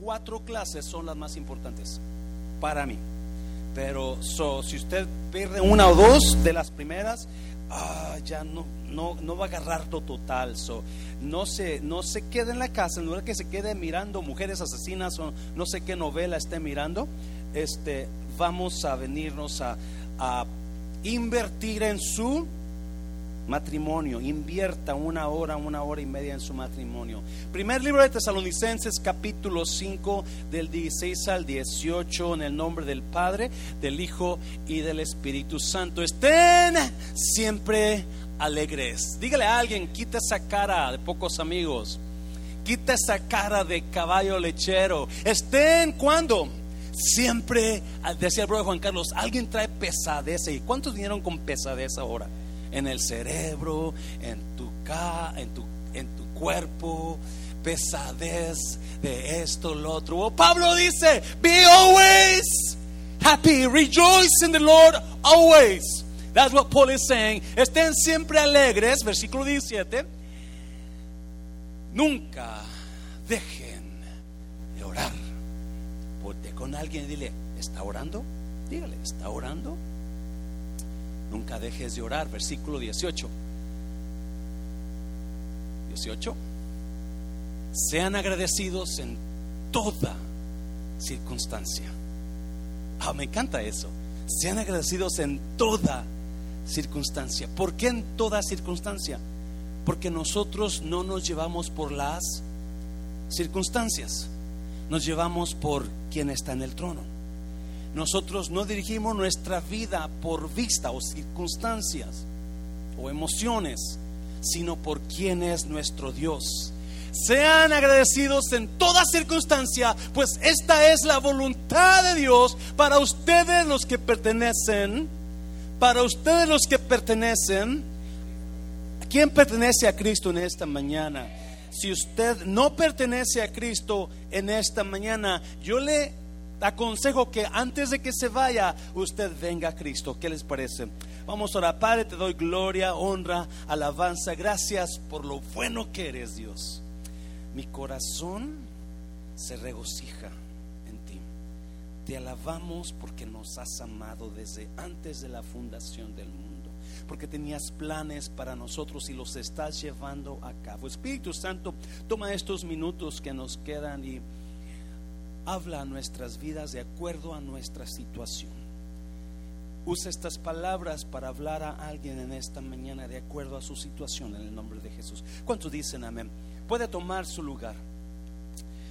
cuatro clases son las más importantes para mí. Pero si usted pierde una o dos de las primeras, ah, ya no, no, no va a agarrar todo total. So, no, se, no quede en la casa, en lugar que se quede mirando mujeres asesinas o no sé qué novela esté mirando, este, vamos a venirnos a, a invertir en su matrimonio, invierta una hora, una hora y media en su matrimonio. Primer libro de Tesalonicenses, capítulo 5, del 16 al 18, en el nombre del Padre, del Hijo y del Espíritu Santo. Estén siempre alegres. Dígale a alguien, quita esa cara de pocos amigos. Quita esa cara de caballo lechero. Estén cuando siempre, decía el brother Juan Carlos, alguien trae pesadez. ¿Y cuántos vinieron con pesadez ahora? En el cerebro, en tu, en tu, en tu cuerpo, pesadez de esto, lo otro. Oh, Pablo dice, be always happy, rejoice in the Lord always. That's what Paul is saying. Estén siempre alegres, versículo 17. Nunca dejen de orar. Ponte con alguien dile, ¿está orando? Dígale, ¿está orando? Nunca dejes de orar. Versículo 18. 18. Sean agradecidos en toda circunstancia. Ah, me encanta eso. Sean agradecidos en toda circunstancia. ¿Por qué en toda circunstancia? Porque nosotros no nos llevamos por las circunstancias, nos llevamos por quien está en el trono. Nosotros no dirigimos nuestra vida por vista o circunstancias o emociones, sino por quien es nuestro Dios. Sean agradecidos en toda circunstancia, pues esta es la voluntad de Dios para ustedes los que pertenecen, para ustedes los que pertenecen. ¿A quién pertenece a Cristo en esta mañana? Si usted no pertenece a Cristo en esta mañana, yo le aconsejo que antes de que se vaya, usted venga a Cristo. ¿Qué les parece? Vamos a. Padre, te doy gloria, honra, alabanza. Gracias por lo bueno que eres, Dios. Mi corazón se regocija en ti. Te alabamos porque nos has amado desde antes de la fundación del mundo. Porque tenías planes para nosotros y los estás llevando a cabo. Espíritu Santo, toma estos minutos que nos quedan y habla a nuestras vidas de acuerdo a nuestra situación. Usa estas palabras para hablar a alguien en esta mañana de acuerdo a su situación en el nombre de Jesús. ¿Cuántos dicen amén? Puede tomar su lugar.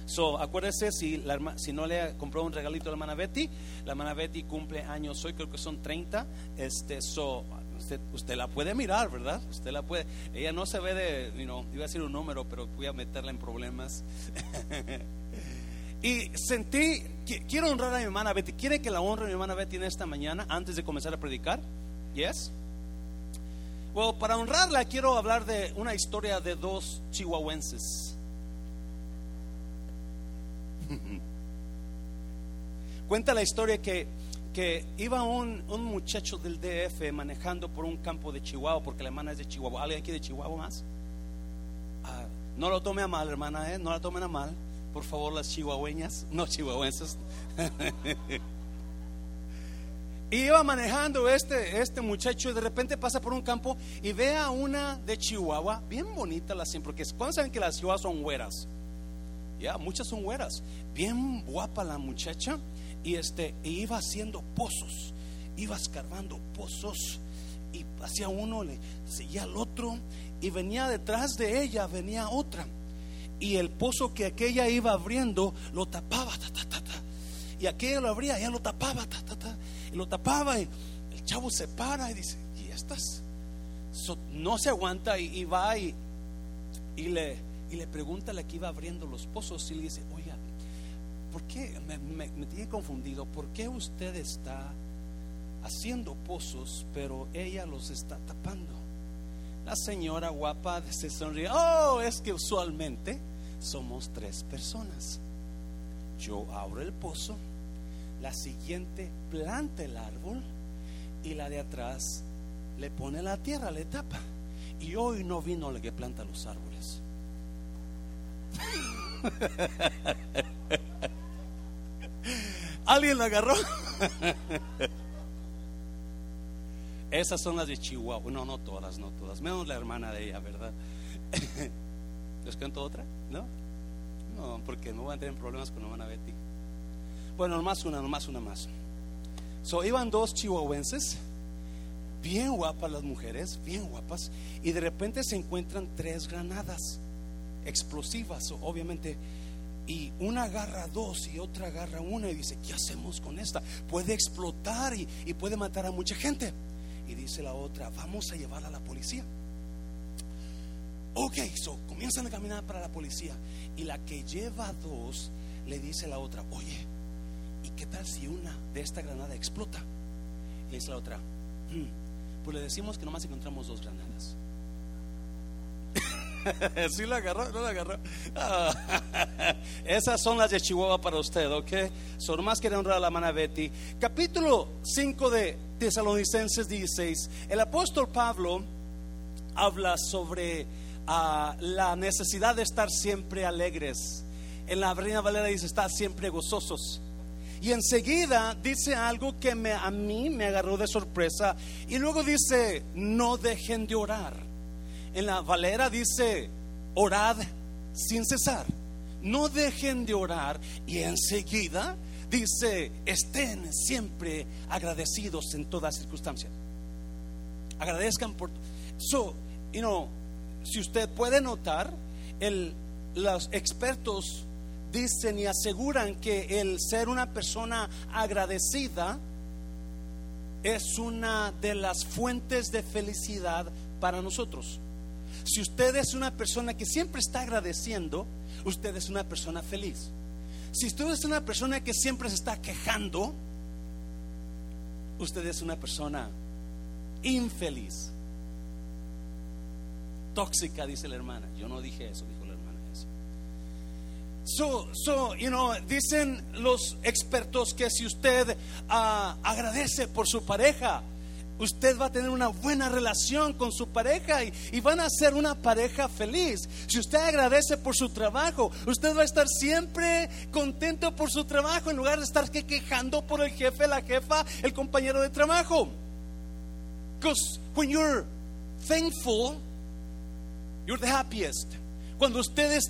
So, acuérdese si, si no le compró un regalito a la hermana Betty, la hermana Betty cumple años hoy, creo que son 30. Este, so, usted, usted la puede mirar, ¿verdad? Usted la puede. Ella no se ve de, you know, iba a decir un número, pero voy a meterla en problemas. Y sentí, quiero honrar a mi hermana Betty. ¿Quiere que la honre a mi hermana Betty en esta mañana antes de comenzar a predicar? Yes. Bueno, para honrarla quiero hablar de una historia de dos chihuahuenses. Cuenta la historia que, que iba un, un, muchacho del DF manejando por un campo de Chihuahua, porque la hermana es de Chihuahua. ¿Alguien aquí de Chihuahua más? Ah, no lo tome a mal, hermana, ¿eh? no la tomen a mal por favor, las chihuahueñas, no chihuahuenses. iba manejando este, este muchacho y de repente pasa por un campo y ve a una de Chihuahua, bien bonita la siempre, porque cuando saben que las chihuahuas son güeras, ya, muchas son güeras, bien guapa la muchacha y este, iba haciendo pozos, iba escarbando pozos y hacía uno, le seguía al otro y venía detrás de ella, venía otra y el pozo que aquella iba abriendo lo tapaba, y aquella lo abría, ya lo tapaba, y lo tapaba, y el chavo se para y dice, ¿y estas? no se aguanta y, va y, y, le, y le pregunta a la que iba abriendo los pozos y le dice, oiga, ¿por qué? Me, me tiene confundido, ¿por qué usted está haciendo pozos, pero ella los está tapando? La señora guapa se sonríe, oh, es que usualmente somos tres personas. Yo abro el pozo, la siguiente planta el árbol y la de atrás le pone la tierra, le tapa. Y hoy no vino el que planta los árboles. ¿Alguien la agarró? Esas son las de Chihuahua. No, no todas, no todas. Menos la hermana de ella, ¿verdad? ¿Les cuento otra? ¿No? No, porque no van a tener problemas con hermana Betty. Bueno, nomás una, nomás una más. So, iban dos chihuahuenses, bien guapas las mujeres, bien guapas, y de repente se encuentran tres granadas explosivas, obviamente. Y una agarra dos y otra agarra una y dice, ¿qué hacemos con esta? Puede explotar y, y puede matar a mucha gente. Y dice la otra, vamos a llevarla a la policía. Ok, so comienzan a caminar para la policía. Y la que lleva dos le dice a la otra, oye, ¿y qué tal si una de esta granada explota? Y le dice la otra, "Hmm, pues le decimos que nomás encontramos dos granadas. ¿Sí la agarró? ¿No la agarró? Esas son las de Chihuahua para usted, ¿ok? Son nomás quiere honrar a la hermana Betty. Capítulo 5 de Tesalonicenses 16. El apóstol Pablo habla sobre ah, la necesidad de estar siempre alegres. En la Reina Valera dice, estar siempre gozosos. Y enseguida dice algo que me, a mí me agarró de sorpresa. Y luego dice, no dejen de orar. En la Valera dice, orad sin cesar. No dejen de orar. Y enseguida dice, estén siempre agradecidos en toda circunstancia. Agradezcan por... So, you know, si usted puede notar, los expertos dicen y aseguran que el ser una persona agradecida es una de las fuentes de felicidad para nosotros. Si usted es una persona que siempre está agradeciendo, usted es una persona feliz. Si usted es una persona que siempre se está quejando, usted es una persona infeliz. Tóxica, dice la hermana. Yo no dije eso, dijo la hermana. So, so, you know, dicen los expertos que si usted ah, agradece por su pareja, usted va a tener una buena relación con su pareja y, y van a ser una pareja feliz. Si usted agradece por su trabajo, usted va a estar siempre contento por su trabajo en lugar de estar que quejando por el jefe, la jefa, el compañero de trabajo. Because when you're thankful, you're the happiest. Cuando usted es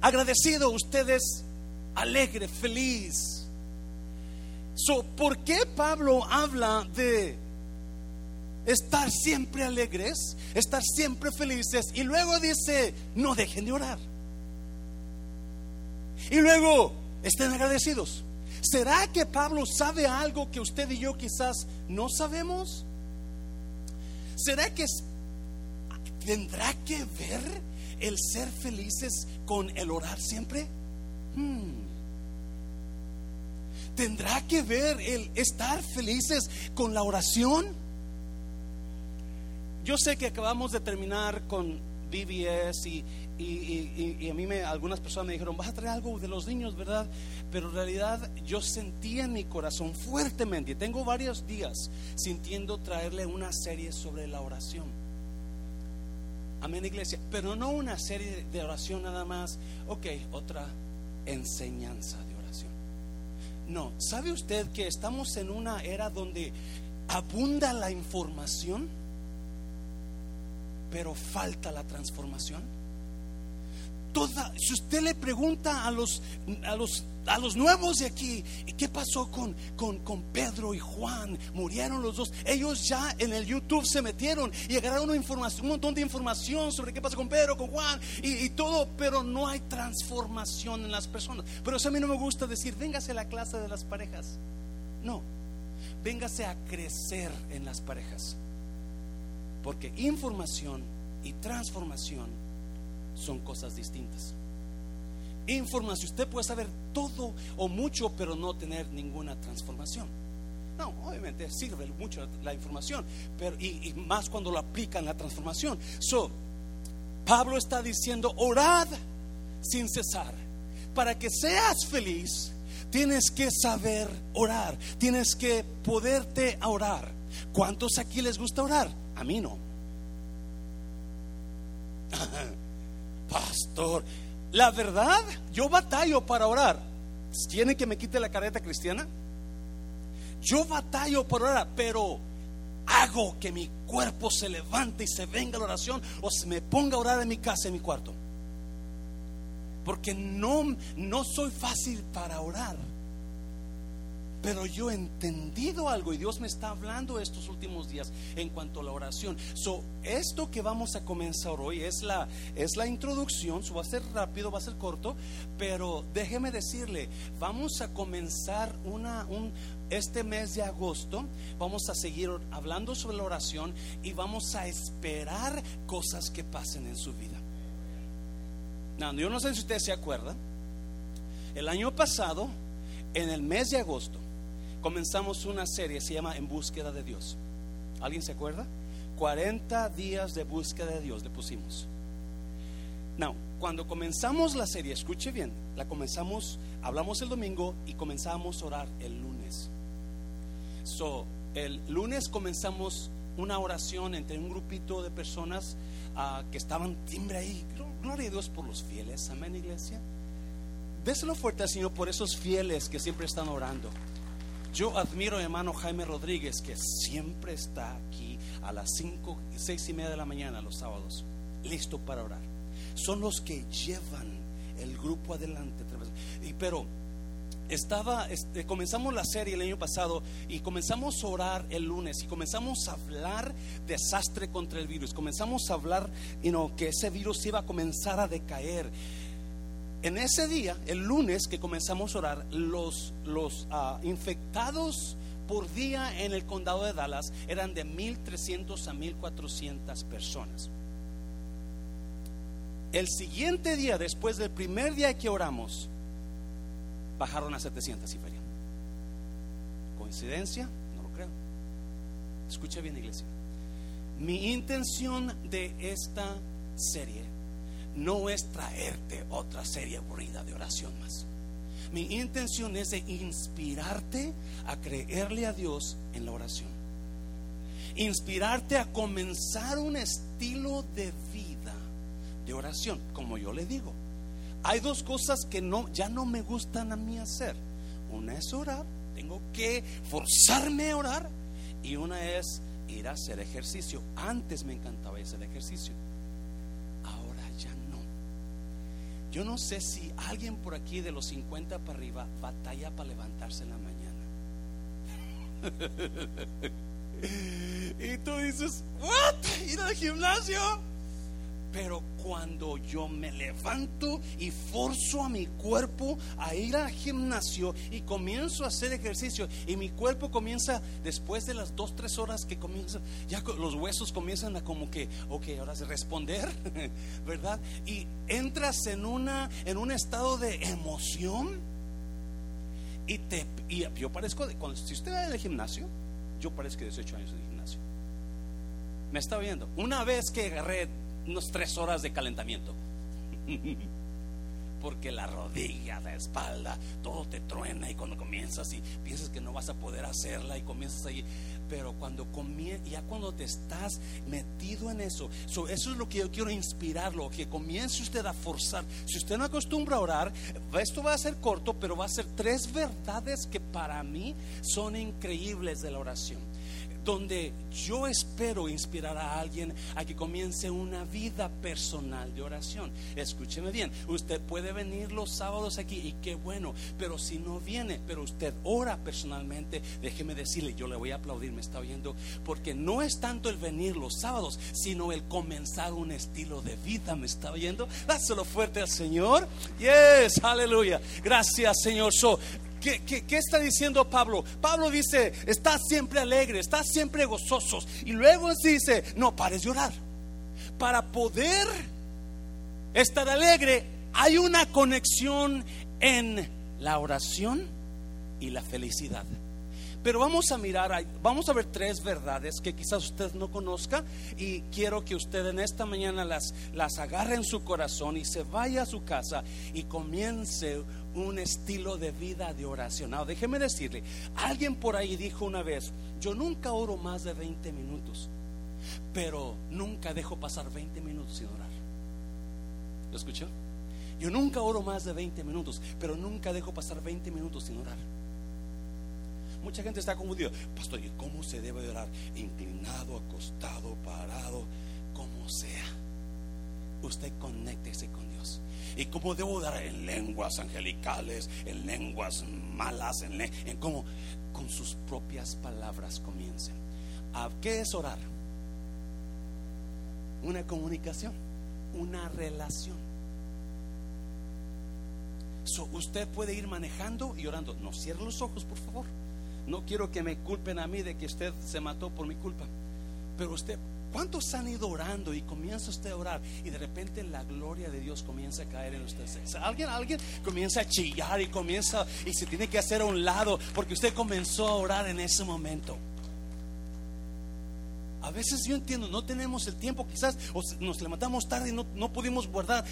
agradecido, usted es alegre, feliz. ¿por qué Pablo habla de estar siempre alegres, estar siempre felices y luego dice, no dejen de orar? Y luego estén agradecidos. ¿Será que Pablo sabe algo que usted y yo quizás no sabemos? ¿Será que tendrá que ver el ser felices con el orar siempre? Hmm. ¿Tendrá que ver el estar felices con la oración? Yo sé que acabamos de terminar con BBS y, y- y- a mí me, algunas personas me dijeron, vas a traer algo de los niños, ¿verdad? Pero en realidad yo sentía en mi corazón fuertemente, tengo varios días sintiendo traerle una serie sobre la oración. Amén, iglesia. Pero no una serie de oración nada más. Ok, otra enseñanza de oración. No, ¿sabe usted que estamos en una era donde abunda la información, pero falta la transformación? Toda, si usted le pregunta a los, a los, a los nuevos de aquí, ¿qué pasó con, con, con Pedro y Juan? Murieron los dos. Ellos ya en el YouTube se metieron y agarraron información, un montón de información sobre qué pasó con Pedro, con Juan y, y todo, pero no hay transformación en las personas. Pero eso a mí no me gusta decir, véngase a la clase de las parejas. No, véngase a crecer en las parejas. Porque información y transformación son cosas distintas. Información, usted puede saber todo o mucho, pero no tener ninguna transformación. No, obviamente sirve mucho la información, pero y, más cuando lo aplican la transformación. So, Pablo está diciendo, orad sin cesar. Para que seas feliz, tienes que saber orar, tienes que poderte orar. ¿Cuántos aquí les gusta orar? A mí no. Pastor, la verdad, yo batallo para orar. ¿Tienen que me quite la careta cristiana? Yo batallo por orar, pero hago que mi cuerpo se levante y se venga a la oración o se me ponga a orar en mi casa, en mi cuarto. Porque no, no soy fácil para orar. Pero yo he entendido algo y Dios me está hablando estos últimos días en cuanto a la oración. So, esto que vamos a comenzar hoy es la, es la introducción. So, va a ser rápido, va a ser corto. Pero déjeme decirle, vamos a comenzar este mes de agosto. Vamos a seguir hablando sobre la oración y vamos a esperar cosas que pasen en su vida. No, yo no sé si usted se acuerda. El año pasado, en el mes de agosto, comenzamos una serie, se llama En búsqueda de Dios. ¿Alguien se acuerda? 40 días de búsqueda de Dios le pusimos. Now, cuando comenzamos la serie, escuche bien, la comenzamos, hablamos el domingo y comenzamos a orar el lunes. So, el lunes comenzamos una oración entre un grupito de personas uh, que estaban timbre ahí. Gloria a Dios por los fieles. Amén, iglesia. Déselo fuerte al Señor por esos fieles que siempre están orando. Yo admiro a hermano Jaime Rodríguez, que siempre está aquí a las cinco, seis y media de la mañana los sábados, listo para orar. Son los que llevan el grupo adelante. Y, pero estaba, este, comenzamos la serie el año pasado y comenzamos a orar el lunes y comenzamos a hablar desastre contra el virus. Comenzamos a hablar you que ese virus iba a comenzar a decaer en ese día, el lunes que comenzamos a orar, los, ah, infectados por día en el condado de Dallas eran de 1.300 a 1.400 personas. El siguiente día, después del primer día que oramos, bajaron a 700 y feria. ¿Coincidencia? No lo creo. Escucha bien, iglesia. Mi intención de esta serie no es traerte otra serie aburrida de oración más. Mi intención es de inspirarte a creerle a Dios en la oración. Inspirarte a comenzar un estilo de vida de oración, como yo le digo. Hay dos cosas que no ya no me gustan a mí hacer. Una es orar, tengo que forzarme a orar y una es ir a hacer ejercicio. Antes me encantaba hacer ejercicio Yo no sé si alguien por aquí de los 50 para arriba batalla para levantarse en la mañana. y tú dices, ¿what? ¿Ir al gimnasio? Pero cuando yo me levanto y forzo a mi cuerpo a ir al gimnasio y comienzo a hacer ejercicio y mi cuerpo comienza, después de las dos, tres horas que comienza, ya los huesos comienzan a como que, ok, ahora se responder, ¿verdad? Y entras en, una, en un estado de emoción y, te, y yo parezco, cuando, si usted va al gimnasio, yo parezco de 18 años de gimnasio. Me está viendo. Una vez que agarré unas tres horas de calentamiento. Porque la rodilla, la espalda, todo te truena y cuando comienzas y piensas que no vas a poder hacerla y comienzas ahí. Pero cuando comienzas, ya cuando te estás metido en eso, eso es lo que yo quiero inspirarlo, que comience usted a forzar. Si usted no acostumbra a orar, esto va a ser corto, pero va a ser tres verdades que para mí son increíbles de la oración donde yo espero inspirar a alguien a que comience una vida personal de oración. Escúcheme bien, usted puede venir los sábados aquí y qué bueno, pero si no viene, pero usted ora personalmente, déjeme decirle, yo le voy a aplaudir, me está oyendo, porque no es tanto el venir los sábados, sino el comenzar un estilo de vida, me está oyendo. Dáselo fuerte al Señor. Yes, aleluya. Gracias, Señor. So, ¿Qué, está diciendo Pablo? Pablo dice, está siempre alegre, está siempre gozosos. Y luego dice, no pares de orar. Para poder estar alegre, hay una conexión en la oración y la felicidad. Pero vamos a mirar, vamos a ver tres verdades que quizás usted no conozca y quiero que usted en esta mañana las, las agarre en su corazón y se vaya a su casa y comience un estilo de vida de oración. déjeme decirle, alguien por ahí dijo una vez, yo nunca oro más de 20 minutos, pero nunca dejo pasar 20 minutos sin orar. ¿Lo escuchó? Yo nunca oro más de 20 minutos, pero nunca dejo pasar 20 minutos sin orar. Mucha gente está confundida. Pastor, ¿y cómo se debe orar? Inclinado, acostado, parado, como sea. Usted conéctese con Dios. ¿Y cómo debo orar? En lenguas angelicales, en lenguas malas, en, cómo con sus propias palabras comiencen. ¿A qué es orar? Una comunicación, una relación. usted puede ir manejando y orando. No cierre los ojos, por favor. No quiero que me culpen a mí de que usted se mató por mi culpa. Pero usted, ¿cuántos han ido orando y comienza usted a orar y de repente la gloria de Dios comienza a caer en usted? Alguien, alguien comienza a chillar y comienza y se tiene que hacer a un lado porque usted comenzó a orar en ese momento. A veces yo entiendo, no tenemos el tiempo, quizás nos levantamos tarde y no, pudimos guardar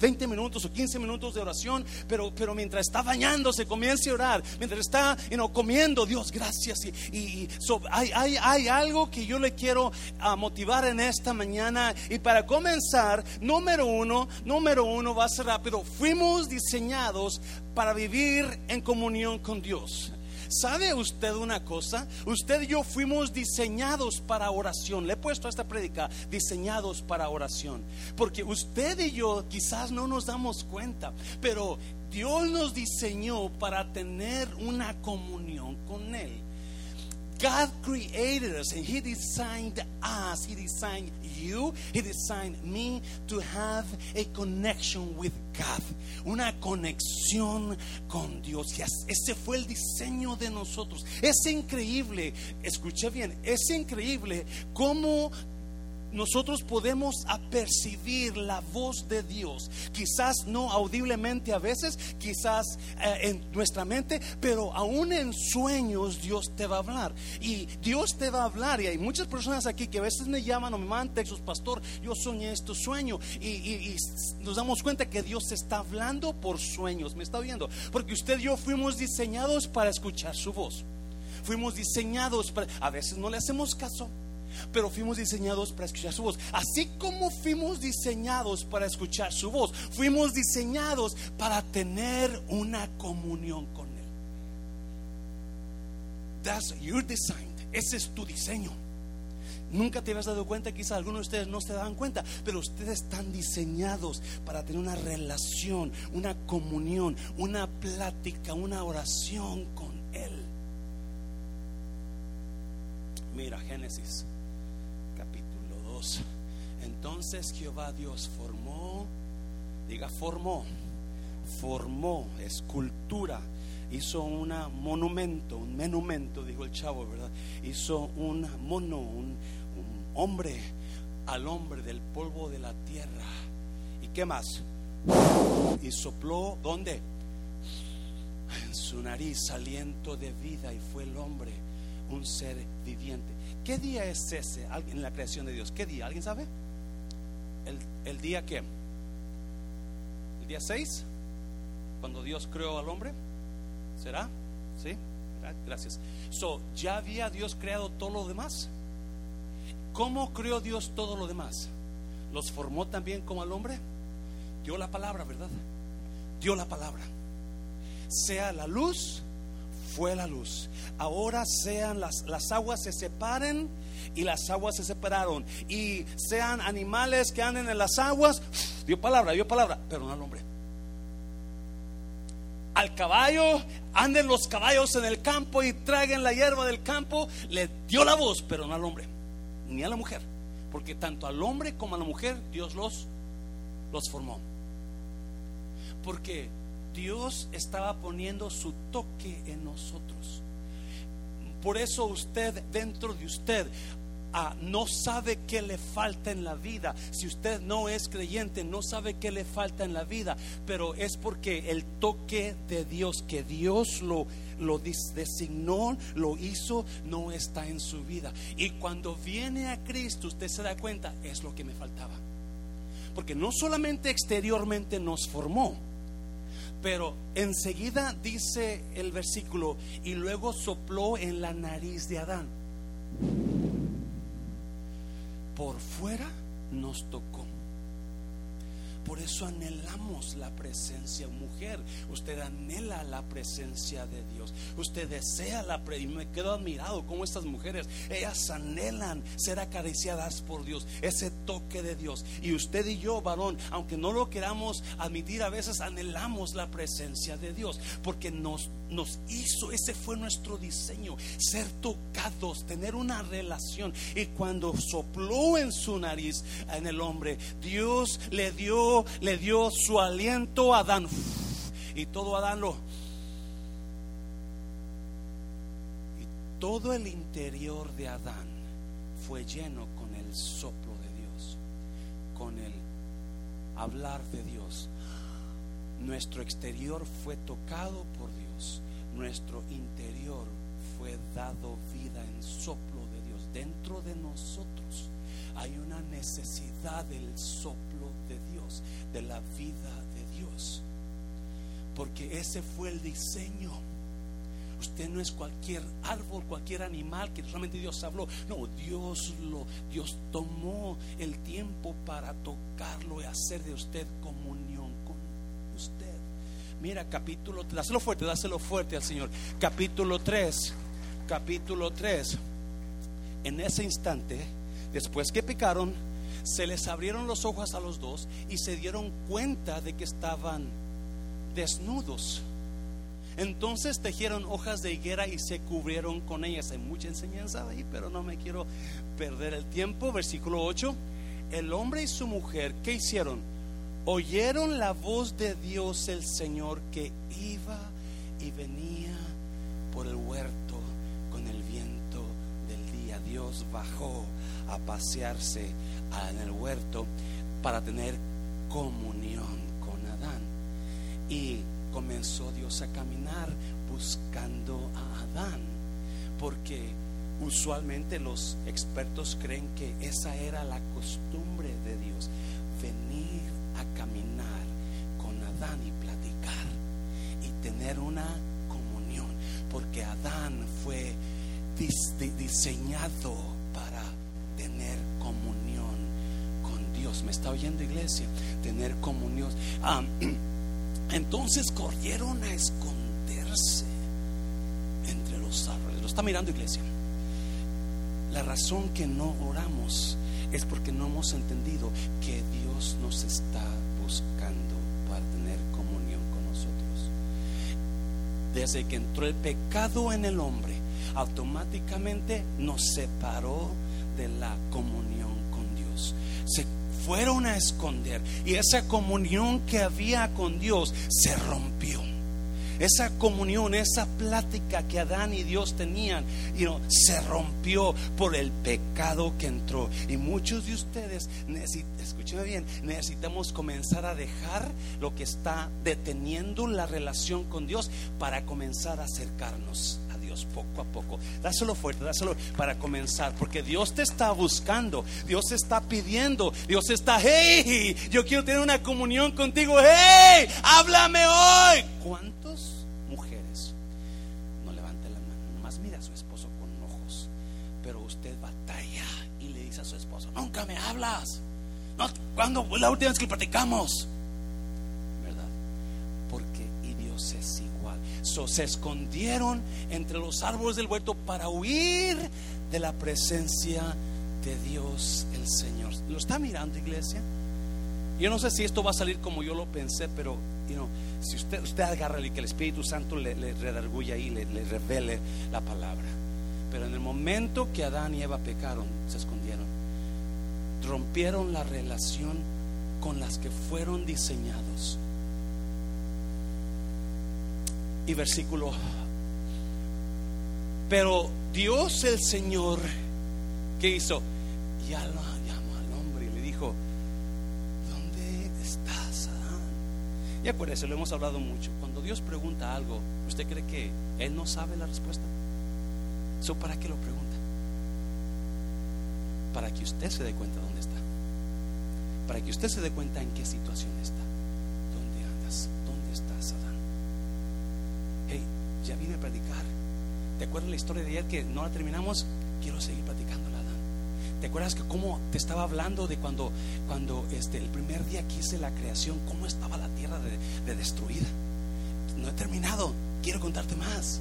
20 minutos o 15 minutos de oración, pero, pero mientras está bañándose, comience a orar, mientras está comiendo, Dios, gracias. Y, hay, hay, algo que yo le quiero ah, motivar en esta mañana. Y para comenzar, número uno, número uno, va a ser rápido, fuimos diseñados para vivir en comunión con Dios. ¿Sabe usted una cosa? Usted y yo fuimos diseñados para oración. Le he puesto a esta prédica diseñados para oración. Porque usted y yo quizás no nos damos cuenta, pero Dios nos diseñó para tener una comunión con Él. God created us and He designed us. He designed you. He designed me to have a connection with God. Una conexión con Dios. ese fue el diseño de nosotros. Es increíble. Escuche bien. Es increíble cómo nosotros podemos apercibir la voz de Dios, quizás no audiblemente a veces, quizás eh, en nuestra mente, pero aún en sueños Dios te va a hablar. Y Dios te va a hablar. Y hay muchas personas aquí que a veces me llaman o me mandan textos, pastor, yo soñé este sueño. Y, y nos damos cuenta que Dios está hablando por sueños. Me está viendo. Porque usted y yo fuimos diseñados para escuchar su voz. Fuimos diseñados para... A veces no le hacemos caso pero fuimos diseñados para escuchar su voz. Así como fuimos diseñados para escuchar su voz, fuimos diseñados para tener una comunión con Él. That's your design. Ese es tu diseño. Nunca te habías dado cuenta, quizás algunos de ustedes no se dan cuenta, pero ustedes están diseñados para tener una relación, una comunión, una plática, una oración con Él. Mira, Génesis entonces Jehová Dios formó, diga formó, formó escultura, hizo un monumento, un monumento, dijo el chavo, ¿verdad? Hizo un mono, un, hombre al hombre del polvo de la tierra. ¿Y qué más? Y sopló, ¿dónde? En su nariz aliento de vida y fue el hombre un ser viviente. ¿Qué día es ese en la creación de Dios? ¿Qué día? ¿Alguien sabe? ¿El, día qué? ¿El día 6? Cuando Dios creó al hombre. ¿Será? ¿Sí? Gracias. So, ¿ya había Dios creado todo lo demás? ¿Cómo creó Dios todo lo demás? ¿Los formó también como al hombre? Dio la palabra, ¿verdad? Dio la palabra. Sea la luz fue la luz. Ahora sean las, las aguas se separen y las aguas se separaron. Y sean animales que anden en las aguas, dio palabra, dio palabra, pero no al hombre. Al caballo, anden los caballos en el campo y traigan la hierba del campo, le dio la voz, pero no al hombre, ni a la mujer. Porque tanto al hombre como a la mujer Dios los, los formó. Porque Dios estaba poniendo su toque en nosotros. Por eso usted, dentro de usted, Ah, no sabe qué le falta en la vida. Si usted no es creyente, no sabe qué le falta en la vida. Pero es porque el toque de Dios, que Dios lo, lo designó, lo hizo, no está en su vida. Y cuando viene a Cristo, usted se da cuenta, es lo que me faltaba. Porque no solamente exteriormente nos formó, pero enseguida dice el versículo, y luego sopló en la nariz de Adán. Por fuera nos tocó. Por eso anhelamos la presencia, mujer. Usted anhela la presencia de Dios. Usted desea la presencia. Y me quedo admirado como estas mujeres, ellas anhelan ser acariciadas por Dios, ese toque de Dios. Y usted y yo, varón, aunque no lo queramos admitir, a veces anhelamos la presencia de Dios, porque nos, nos hizo, ese fue nuestro diseño, ser tocados, tener una relación. Y cuando sopló en su nariz en el hombre, Dios le dio le dio su aliento a Adán. Y todo Adán lo... Y todo el interior de Adán fue lleno con el soplo de Dios, con el hablar de Dios. Nuestro exterior fue tocado por Dios, nuestro interior fue dado vida en soplo de Dios dentro de nosotros hay una necesidad del soplo de Dios, de la vida de Dios. Porque ese fue el diseño. Usted no es cualquier árbol, cualquier animal que solamente Dios habló. No, Dios lo, Dios tomó el tiempo para tocarlo y hacer de usted comunión con usted. Mira, capítulo, dáselo fuerte, dáselo fuerte al Señor. Capítulo 3, capítulo 3. En ese instante Después que picaron, se les abrieron los ojos a los dos y se dieron cuenta de que estaban desnudos. Entonces tejieron hojas de higuera y se cubrieron con ellas. Hay mucha enseñanza ahí, pero no me quiero perder el tiempo. Versículo 8. El hombre y su mujer, ¿qué hicieron? Oyeron la voz de Dios el Señor que iba y venía por el huerto con el viento del día. Dios bajó a pasearse en el huerto para tener comunión con Adán. Y comenzó Dios a caminar buscando a Adán, porque usualmente los expertos creen que esa era la costumbre de Dios, venir a caminar con Adán y platicar y tener una comunión, porque Adán fue diseñado para tener comunión con ¿Me está oyendo iglesia? Tener comunión. Ah, entonces corrieron a esconderse entre los árboles. Lo está mirando iglesia. La razón que no oramos es porque no hemos entendido que Dios nos está buscando para tener comunión con nosotros. Desde que entró el pecado en el hombre, automáticamente nos separó de la comunión con Dios. Se fueron a esconder y esa comunión que había con Dios se rompió. Esa comunión, esa plática que Adán y Dios tenían, se rompió por el pecado que entró. Y muchos de ustedes, escúcheme bien, necesitamos comenzar a dejar lo que está deteniendo la relación con Dios para comenzar a acercarnos poco a poco. Dáselo fuerte, dáselo para comenzar, porque Dios te está buscando, Dios está pidiendo, Dios está, hey, yo quiero tener una comunión contigo, hey, háblame hoy. ¿Cuántas mujeres? No levante la mano, nomás mira a su esposo con ojos, pero usted batalla y le dice a su esposo, nunca me hablas. No, ¿Cuándo la última vez que platicamos? ¿Verdad? Porque y Dios es se escondieron entre los árboles del huerto para huir de la presencia de Dios el Señor. ¿Lo está mirando, iglesia? Yo no sé si esto va a salir como yo lo pensé, pero si usted, usted agarra y que el Espíritu Santo le, le ahí, le, le revele la palabra. Pero en el momento que Adán y Eva pecaron, se escondieron, rompieron la relación con las que fueron diseñados y versículo. Pero Dios el Señor, ¿qué hizo? Ya lo llamó al hombre y le dijo, ¿dónde estás, Adán? Y acuérdese, lo hemos hablado mucho. Cuando Dios pregunta algo, ¿usted cree que Él no sabe la respuesta? ¿Eso para qué lo pregunta? Para que usted se dé cuenta dónde está. Para que usted se dé cuenta en qué situación está. ¿Dónde andas? ¿Dónde estás, Adán? hey, ya vine a predicar. ¿Te acuerdas la historia de ayer que no la terminamos? Quiero seguir platicando Adán. ¿Te acuerdas que cómo te estaba hablando de cuando, cuando este, el primer día que hice la creación, cómo estaba la tierra de, destruida? No he terminado, quiero contarte más.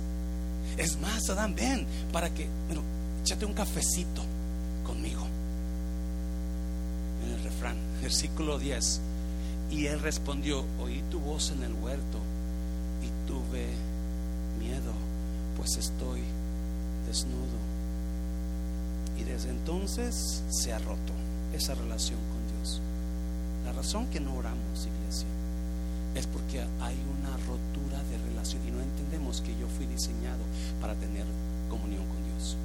Es más, Adán, ven para que, bueno, échate un cafecito conmigo. En el refrán, versículo 10. Y él respondió, oí tu voz en el huerto y tuve miedo, pues estoy desnudo. Y desde entonces se ha roto esa relación con Dios. La razón que no oramos, iglesia, es porque hay una rotura de relación y no entendemos que yo fui diseñado para tener comunión con Dios,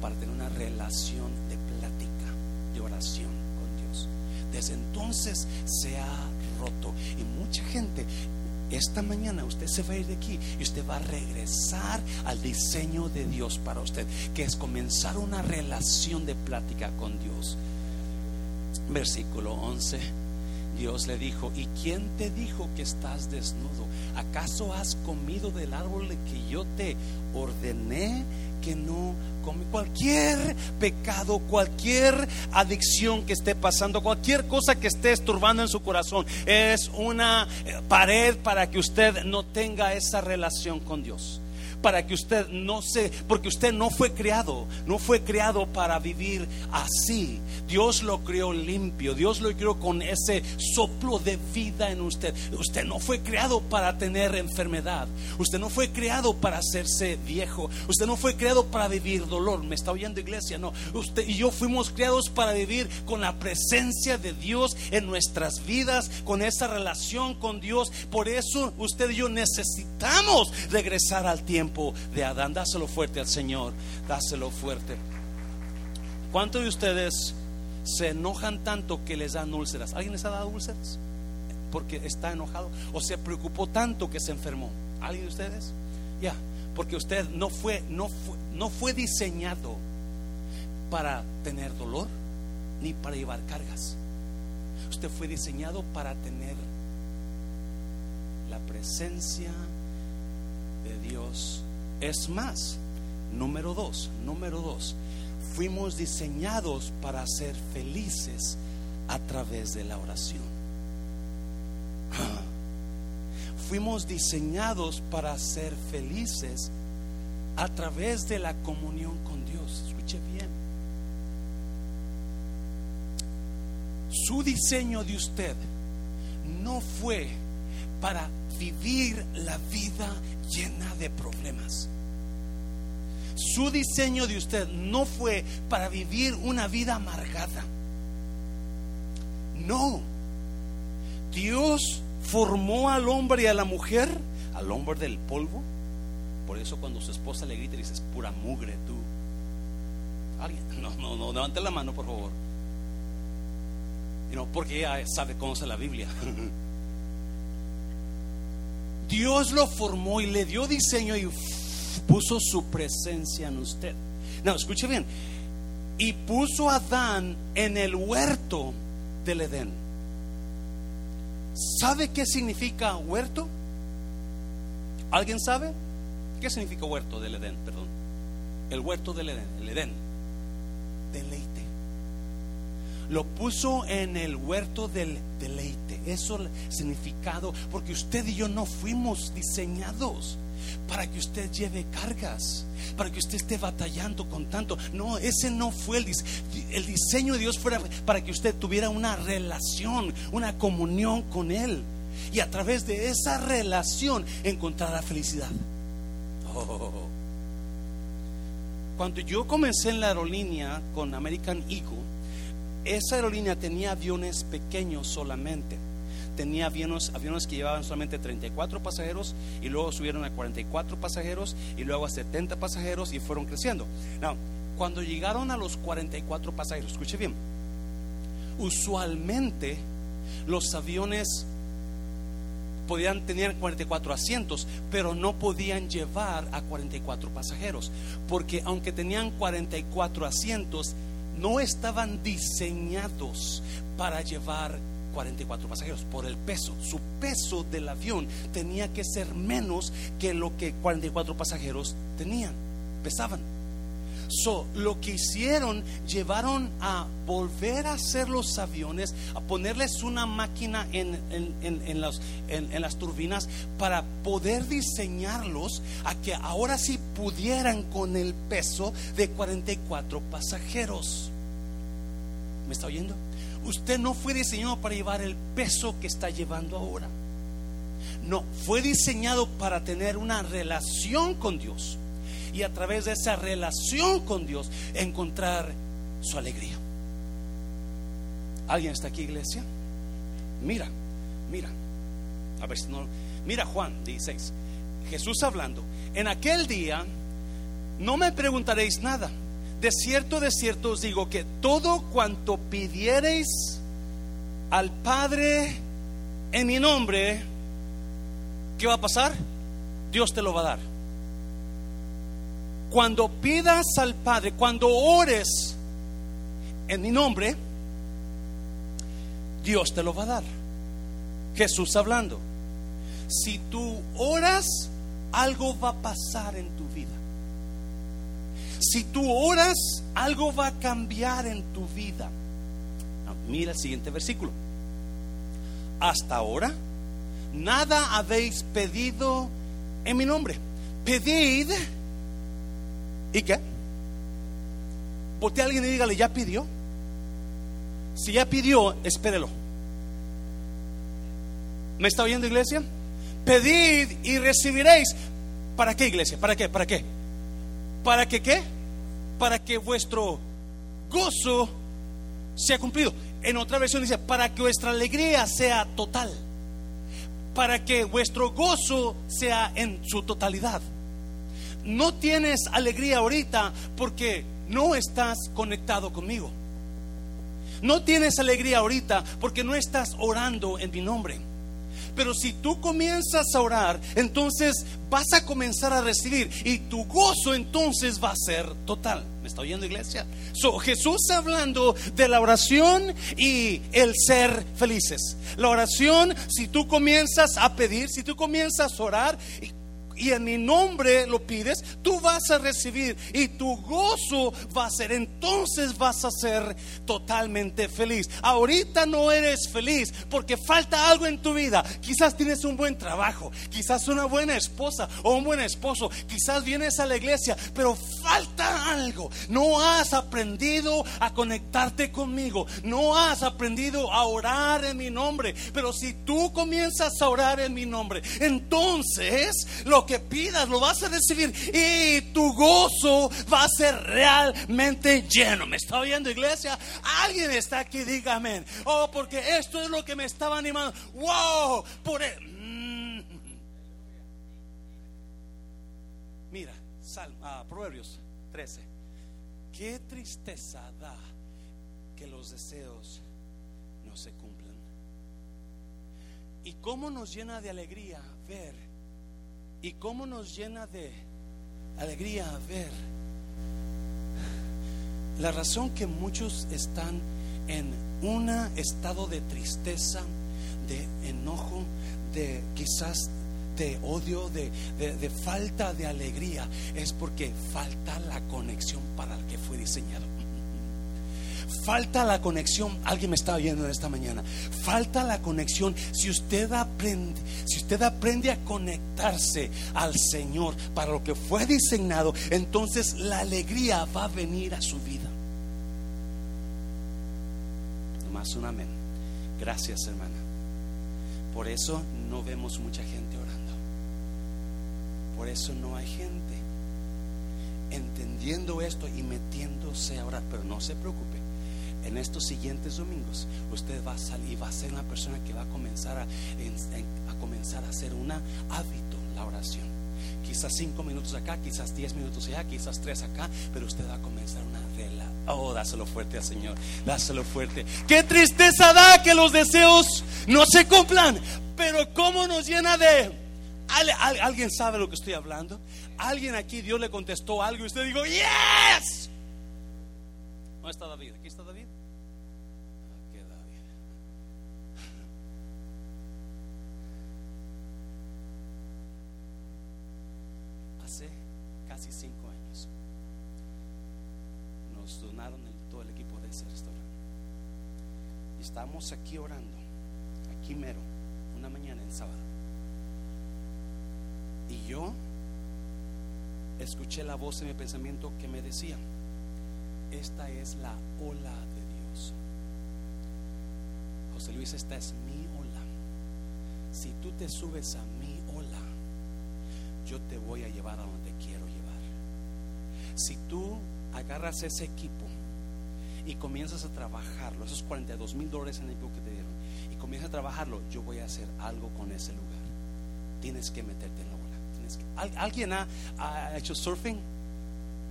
para tener una relación de plática, de oración con Dios. Desde entonces se ha roto y mucha gente esta mañana usted se va a ir de aquí y usted va a regresar al diseño de Dios para usted, que es comenzar una relación de plática con Dios. Versículo 11. Dios le dijo, ¿y quién te dijo que estás desnudo? ¿Acaso has comido del árbol que yo te ordené que no come? Cualquier pecado, cualquier adicción que esté pasando, cualquier cosa que esté estorbando en su corazón, es una pared para que usted no tenga esa relación con Dios para que usted no se, porque usted no fue creado, no fue creado para vivir así. Dios lo creó limpio, Dios lo creó con ese soplo de vida en usted. Usted no fue creado para tener enfermedad, usted no fue creado para hacerse viejo, usted no fue creado para vivir dolor. Me está oyendo iglesia, no. Usted y yo fuimos creados para vivir con la presencia de Dios en nuestras vidas, con esa relación con Dios. Por eso usted y yo necesitamos regresar al tiempo de Adán. Dáselo fuerte al Señor, dáselo fuerte. ¿Cuántos de ustedes se enojan tanto que les dan úlceras? ¿Alguien les ha dado úlceras? Porque está enojado o se preocupó tanto que se enfermó. ¿Alguien de ustedes? Ya, porque usted no fue, no fue, no fue diseñado para tener dolor ni para llevar cargas. Usted fue diseñado para tener la presencia de Dios es más, número dos, número dos, fuimos diseñados para ser felices a través de la oración. Fuimos diseñados para ser felices a través de la comunión con Dios. Escuche bien. Su diseño de usted no fue para vivir la vida llena de problemas. Su diseño de usted no fue para vivir una vida amargada. No. Dios formó al hombre y a la mujer, al hombre del polvo. Por eso cuando su esposa le grita y pura mugre tú. Alguien, no, no, no, levante la mano, por favor. no, porque ella sabe, conoce la Biblia. Dios lo formó y le dio diseño y puso su presencia en usted. No, escuche bien. Y puso a Adán en el huerto del Edén. ¿Sabe qué significa huerto? ¿Alguien sabe? ¿Qué significa huerto del Edén? Perdón. El huerto del Edén, el Edén. Deleite. Lo puso en el huerto del deleite. Eso significado, porque usted y yo no fuimos diseñados para que usted lleve cargas, para que usted esté batallando con tanto. No, ese no fue el, el diseño de Dios fuera para que usted tuviera una relación, una comunión con Él. Y a través de esa relación encontrar la felicidad. Oh. Cuando yo comencé en la aerolínea con American Eagle, esa aerolínea tenía aviones pequeños solamente tenía aviones, aviones que llevaban solamente 34 pasajeros y luego subieron a 44 pasajeros y luego a 70 pasajeros y fueron creciendo. cuando llegaron a los 44 pasajeros, escuche bien, usualmente los aviones podían tener 44 asientos, pero no podían llevar a 44 pasajeros, porque aunque tenían 44 asientos, no estaban diseñados para llevar 44 pasajeros por el peso. Su peso del avión tenía que ser menos que lo que 44 pasajeros tenían, pesaban. So, lo que hicieron, llevaron a volver a hacer los aviones, a ponerles una máquina en, en, las turbinas para poder diseñarlos a que ahora sí pudieran con el peso de 44 pasajeros. ¿Me está oyendo? Usted no fue diseñado para llevar el peso que está llevando ahora. No, fue diseñado para tener una relación con Dios y a través de esa relación con Dios encontrar su alegría. ¿Alguien está aquí, iglesia? Mira, mira. A ver si no. Mira Juan 16. Jesús hablando. En aquel día no me preguntaréis nada. De cierto, de cierto os digo que todo cuanto pidiereis al Padre en mi nombre, ¿qué va a pasar? Dios te lo va a dar. Cuando pidas al Padre, cuando ores en mi nombre, Dios te lo va a dar. Jesús hablando. Si tú oras, algo va a pasar en tu vida. Si tú oras, algo va a cambiar en tu vida. Ah, mira el siguiente versículo. Hasta ahora, nada habéis pedido en mi nombre. Pedid ¿Y qué? Porque alguien y dígale, ¿ya pidió? Si ya pidió, espérelo. ¿Me está oyendo, iglesia? Pedid y recibiréis. ¿Para qué, iglesia? ¿Para qué? ¿Para qué? ¿Para que qué? Para que vuestro gozo sea cumplido. En otra versión dice, para que vuestra alegría sea total. Para que vuestro gozo sea en su totalidad no tienes alegría ahorita porque no estás conectado conmigo. No tienes alegría ahorita porque no estás orando en mi nombre. Pero si tú comienzas a orar, entonces vas a comenzar a recibir y tu gozo entonces va a ser total. ¿Me está oyendo iglesia? So, Jesús hablando de la oración y el ser felices. La oración, si tú comienzas a pedir, si tú comienzas a orar, en mi nombre lo pides, tú vas a recibir y tu gozo va a ser, entonces vas a ser totalmente feliz. Ahorita no eres feliz porque falta algo en tu vida. Quizás tienes un buen trabajo, quizás una buena esposa o un buen esposo, quizás vienes a la iglesia, pero falta algo. No has aprendido a conectarte conmigo, no has aprendido a orar en mi nombre, pero si tú comienzas a orar en mi nombre, entonces lo que pidas lo vas a recibir y tu gozo va a ser realmente lleno. ¿Me está oyendo, iglesia? Alguien está aquí, dígame. Oh, porque esto es lo que me estaba animando. Wow, por e-, mm. Mira, ah, Proverbios 13. Qué tristeza da que los deseos no se cumplan. Y cómo nos llena de alegría ver y cómo nos llena de alegría ver la razón que muchos están en un estado de tristeza, de enojo, de quizás de odio, de, de, falta de alegría, es porque falta la conexión para el que fue diseñado. Falta la conexión, alguien me está oyendo en esta mañana. Falta la conexión. Si usted aprende, si usted aprende a conectarse al Señor para lo que fue diseñado, entonces la alegría va a venir a su vida. Nomás un amén. Gracias, hermana. Por eso no vemos mucha gente orando. Por eso no hay gente entendiendo esto y metiéndose a orar. Pero no se preocupe en estos siguientes domingos usted va a salir va a ser una persona que va a comenzar a, a comenzar a hacer un hábito la oración. Quizás cinco minutos acá, quizás diez minutos allá, quizás tres acá, pero usted va a comenzar una regla. Oh, dáselo fuerte al Señor, dáselo fuerte. Qué tristeza da que los deseos no se cumplan, pero cómo nos llena de... ¿Alguien sabe lo que estoy hablando? ¿Alguien aquí Dios le contestó algo y usted dijo, yes? ¿Dónde está David? Aquí está David. Nos donaron todo el equipo de ese restaurante. Y estábamos aquí orando, aquí mero, una mañana en sábado. Y yo escuché la voz en mi pensamiento que me decía, esta es la ola de Dios. José Luis, esta es mi ola. Si tú te subes a ola, yo te voy a llevar a donde quiero llevar. Si tú agarras ese equipo y comienzas a trabajarlo, esos 42 mil dólares en el equipo que te dieron, y comienzas a trabajarlo, yo voy a hacer algo con ese lugar. Tienes que meterte en la ola. ¿Alguien ha, hecho surfing?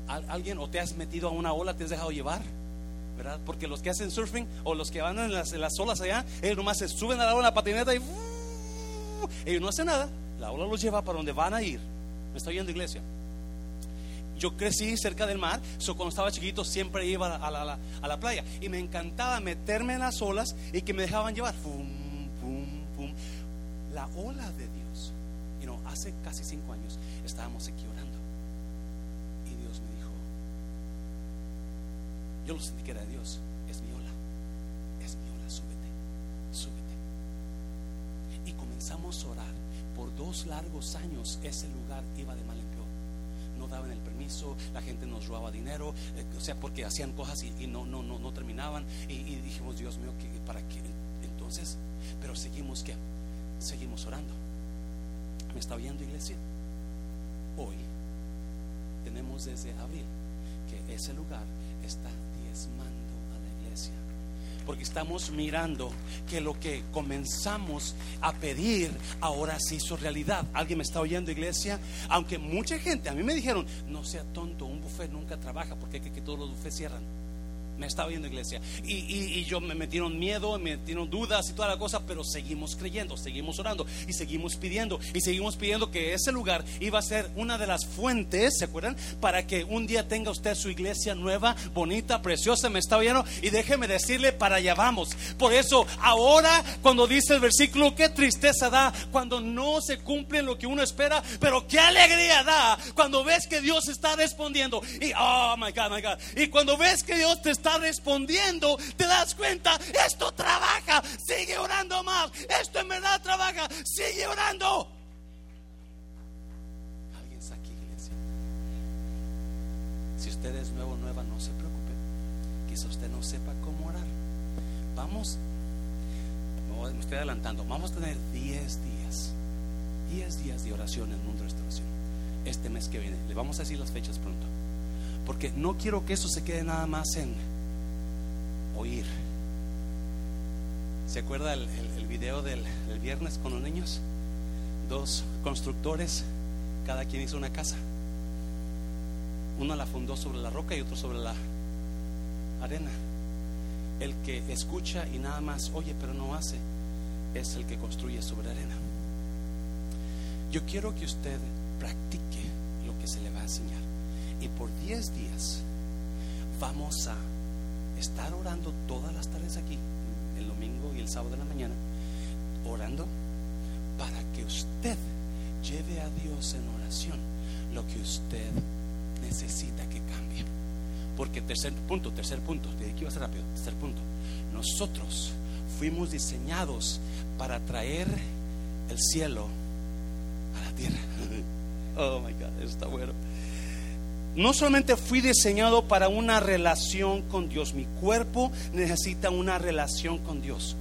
¿Alguien o te has metido a una ola, te has dejado llevar? ¿Verdad? Porque los que hacen surfing o los que van en las, olas allá, ellos nomás se suben a la ola, la patineta y ellos no hacen nada. La ola los lleva para donde van a ir. Me estoy yendo iglesia yo crecí cerca del mar, so cuando estaba chiquito siempre iba a la, playa y me encantaba meterme en las olas y que me dejaban llevar. La ola de Dios. Y no, hace casi cinco años estábamos aquí orando y Dios me dijo, yo lo sentí que era de Dios, es mi ola, es mi ola, súbete, súbete. Comenzamos a orar. Por dos largos años ese lugar iba de mal en no daban el permiso, la gente nos robaba dinero, eh, o sea, porque hacían cosas y, no, no, no, no terminaban. Y, dijimos, Dios mío, ¿para qué? Entonces, pero seguimos que seguimos orando. ¿Me está oyendo, iglesia? Hoy tenemos desde abril que ese lugar está diezmando porque estamos mirando que lo que comenzamos a pedir ahora se hizo realidad. ¿Alguien me está oyendo, iglesia? Aunque mucha gente, a mí me dijeron, no sea tonto, un buffet nunca trabaja porque que, que todos los buffets cierran. Me estaba viendo iglesia. Y, y, yo me metieron miedo, me metieron dudas y toda la cosa, pero seguimos creyendo, seguimos orando y seguimos pidiendo. Y seguimos pidiendo que ese lugar iba a ser una de las fuentes, ¿se acuerdan? Para que un día tenga usted su iglesia nueva, bonita, preciosa. Me estaba viendo. Y déjeme decirle, para allá vamos. Por eso, ahora, cuando dice el versículo, qué tristeza da cuando no se cumple lo que uno espera, pero qué alegría da cuando ves que Dios está respondiendo. Y, oh my God, my God. Y cuando ves que Dios te está está respondiendo, te das cuenta, esto trabaja, sigue orando más, esto en verdad trabaja, sigue orando. Alguien está aquí, iglesia. Si usted es nuevo, nueva, no se preocupe. Quizá usted no sepa cómo orar. Vamos, me estoy adelantando, vamos a tener 10 días, 10 días de oración en Mundo Restauración. Este mes que viene, le vamos a decir las fechas pronto porque no quiero que eso se quede nada más en oír. ¿Se acuerda el, video del, viernes con los niños? Dos constructores, cada quien hizo una casa. Uno la fundó sobre la roca y otro sobre la arena. El que escucha y nada más oye pero no hace es el que construye sobre arena. Yo quiero que usted practique lo que se le va a enseñar. Y por 10 días vamos a estar orando todas las tardes aquí, el domingo y el sábado de la mañana, orando para que usted lleve a Dios en oración lo que usted necesita que cambie. Porque tercer punto, tercer punto, de aquí va a ser rápido, tercer punto. Nosotros fuimos diseñados para traer el cielo a la tierra. Oh my God, está bueno no solamente fui diseñado para una relación con Dios, mi cuerpo necesita una relación con Dios.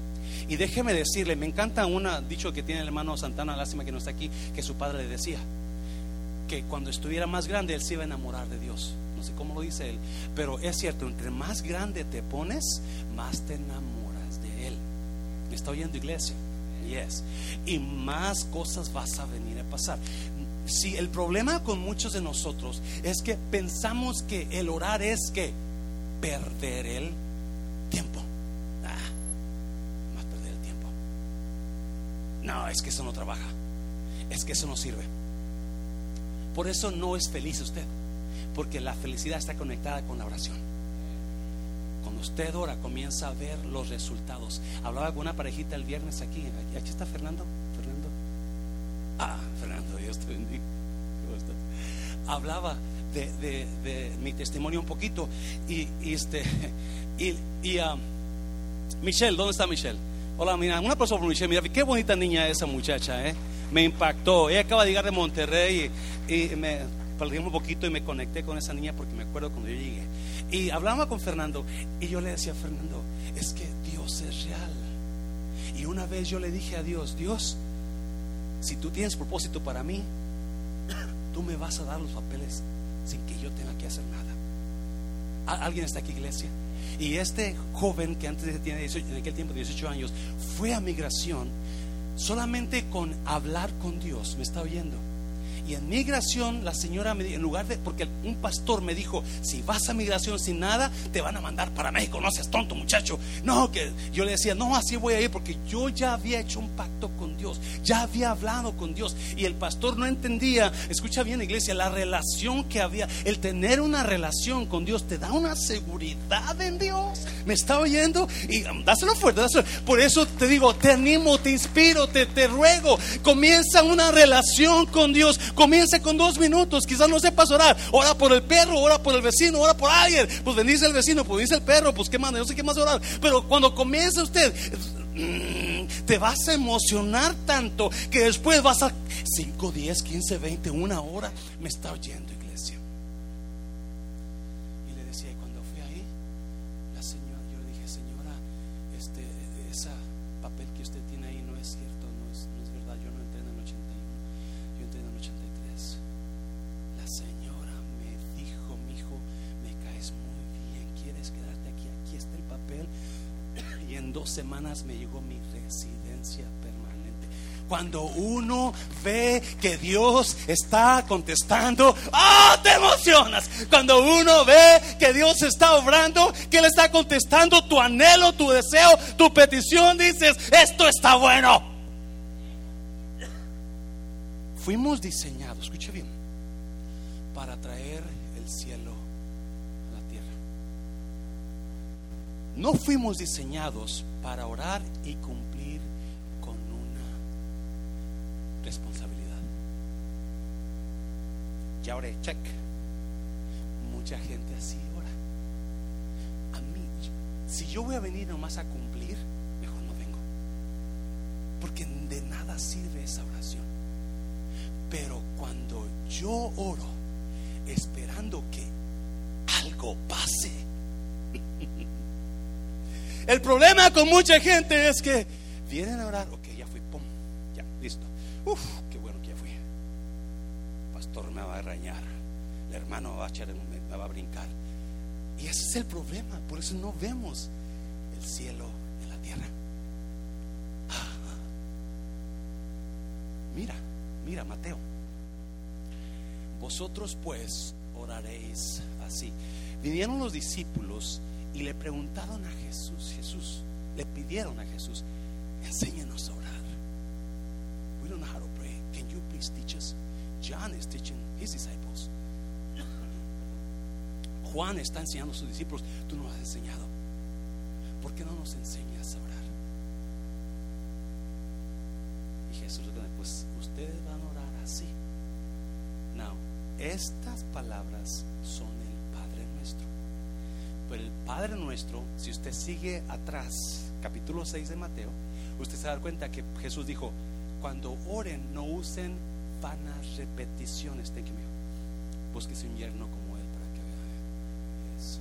Y déjeme decirle, me encanta un dicho que tiene el hermano Santana, lástima que no está aquí, que su padre le decía, que cuando estuviera más grande él se iba a enamorar de Dios. No sé cómo lo dice él, pero es cierto, entre más grande te pones, más te enamoras de él. ¿Me está oyendo iglesia? Yes. Y más cosas vas a venir a pasar. Si el problema con muchos de nosotros es que pensamos que el orar es que perder el tiempo. Ah, más perder el tiempo. No, es que eso no trabaja. Es que eso no sirve. Por eso no es feliz usted. Porque la felicidad está conectada con la oración. Cuando usted ora, comienza a ver los resultados. Hablaba con una parejita el viernes aquí. Aquí está Fernando. Ah, Fernando, Dios te bendiga. Hablaba de, mi testimonio un poquito. Y, este, y, y um, Michelle, ¿dónde está Michelle? Hola, mira, una persona por Michelle, mira, qué bonita niña esa muchacha, ¿eh? Me impactó. Ella acaba de llegar de Monterrey y, y me perdí un poquito y me conecté con esa niña porque me acuerdo cuando yo llegué. Y hablaba con Fernando y yo le decía a Fernando, es que Dios es real. Y una vez yo le dije a Dios, Dios, si tú tienes propósito para mí, tú me vas a dar los papeles sin que yo tenga que hacer nada. ¿Alguien está aquí, iglesia? Y este joven que antes tenía en aquel tiempo 18 años fue a migración solamente con hablar con Dios. ¿Me está oyendo? Y en migración, la señora me dijo, en lugar de, porque un pastor me dijo, si vas a migración sin nada, te van a mandar para México, no seas tonto muchacho. No, que yo le decía, no, así voy a ir, porque yo ya había hecho un pacto con Dios, ya había hablado con Dios. Y el pastor no entendía, escucha bien iglesia, la relación que había, el tener una relación con Dios te da una seguridad en Dios. ¿Me está oyendo? Y um, dáselo fuerte, dáselo. Por eso te digo, te animo, te inspiro, te, te ruego, comienza una relación con Dios Comience con dos minutos. Quizás no sepas orar. Ora por el perro, ora por el vecino, ora por alguien. Pues bendice el vecino, pues bendice el perro, pues qué más, no sé qué más orar. Pero cuando comience usted, mm, te vas a emocionar tanto que después vas a 5, 10, 15, 20, una hora. Me está oyendo. Semanas me llegó mi residencia permanente. Cuando uno ve que Dios está contestando, ¡ah! Te emocionas. Cuando uno ve que Dios está obrando, que Él está contestando tu anhelo, tu deseo, tu petición, dices, esto está bueno. Fuimos diseñados, escuche bien, para traer el cielo a la tierra. No fuimos diseñados para orar y cumplir con una responsabilidad. Ya oré, check. Mucha gente así ora. A mí, si yo voy a venir nomás a cumplir, mejor no vengo. Porque de nada sirve esa oración. Pero cuando yo oro, esperando que algo pase, El problema con mucha gente es que vienen a orar, ok, ya fui, pum, ya, listo. Uf, qué bueno que ya fui. pastor me va a arañar, el hermano va a echar, me va a brincar. Y ese es el problema, por eso no vemos el cielo en la tierra. Mira, mira, Mateo. Vosotros pues oraréis así. Vinieron los discípulos y le preguntaron a Jesús, Jesús, le pidieron a Jesús, enséñanos a orar. We don't know how to pray. Can you please teach us? John is teaching his disciples. Juan está enseñando a sus discípulos, tú no has enseñado. ¿Por qué no nos enseñas a orar? Y Jesús le pues ustedes van a orar así. Now, estas palabras son el Padre nuestro, si usted sigue atrás, capítulo 6 de Mateo, usted se da cuenta que Jesús dijo, cuando oren no usen vanas repeticiones. Thank you, Búsquese un yerno como él para que vea eso.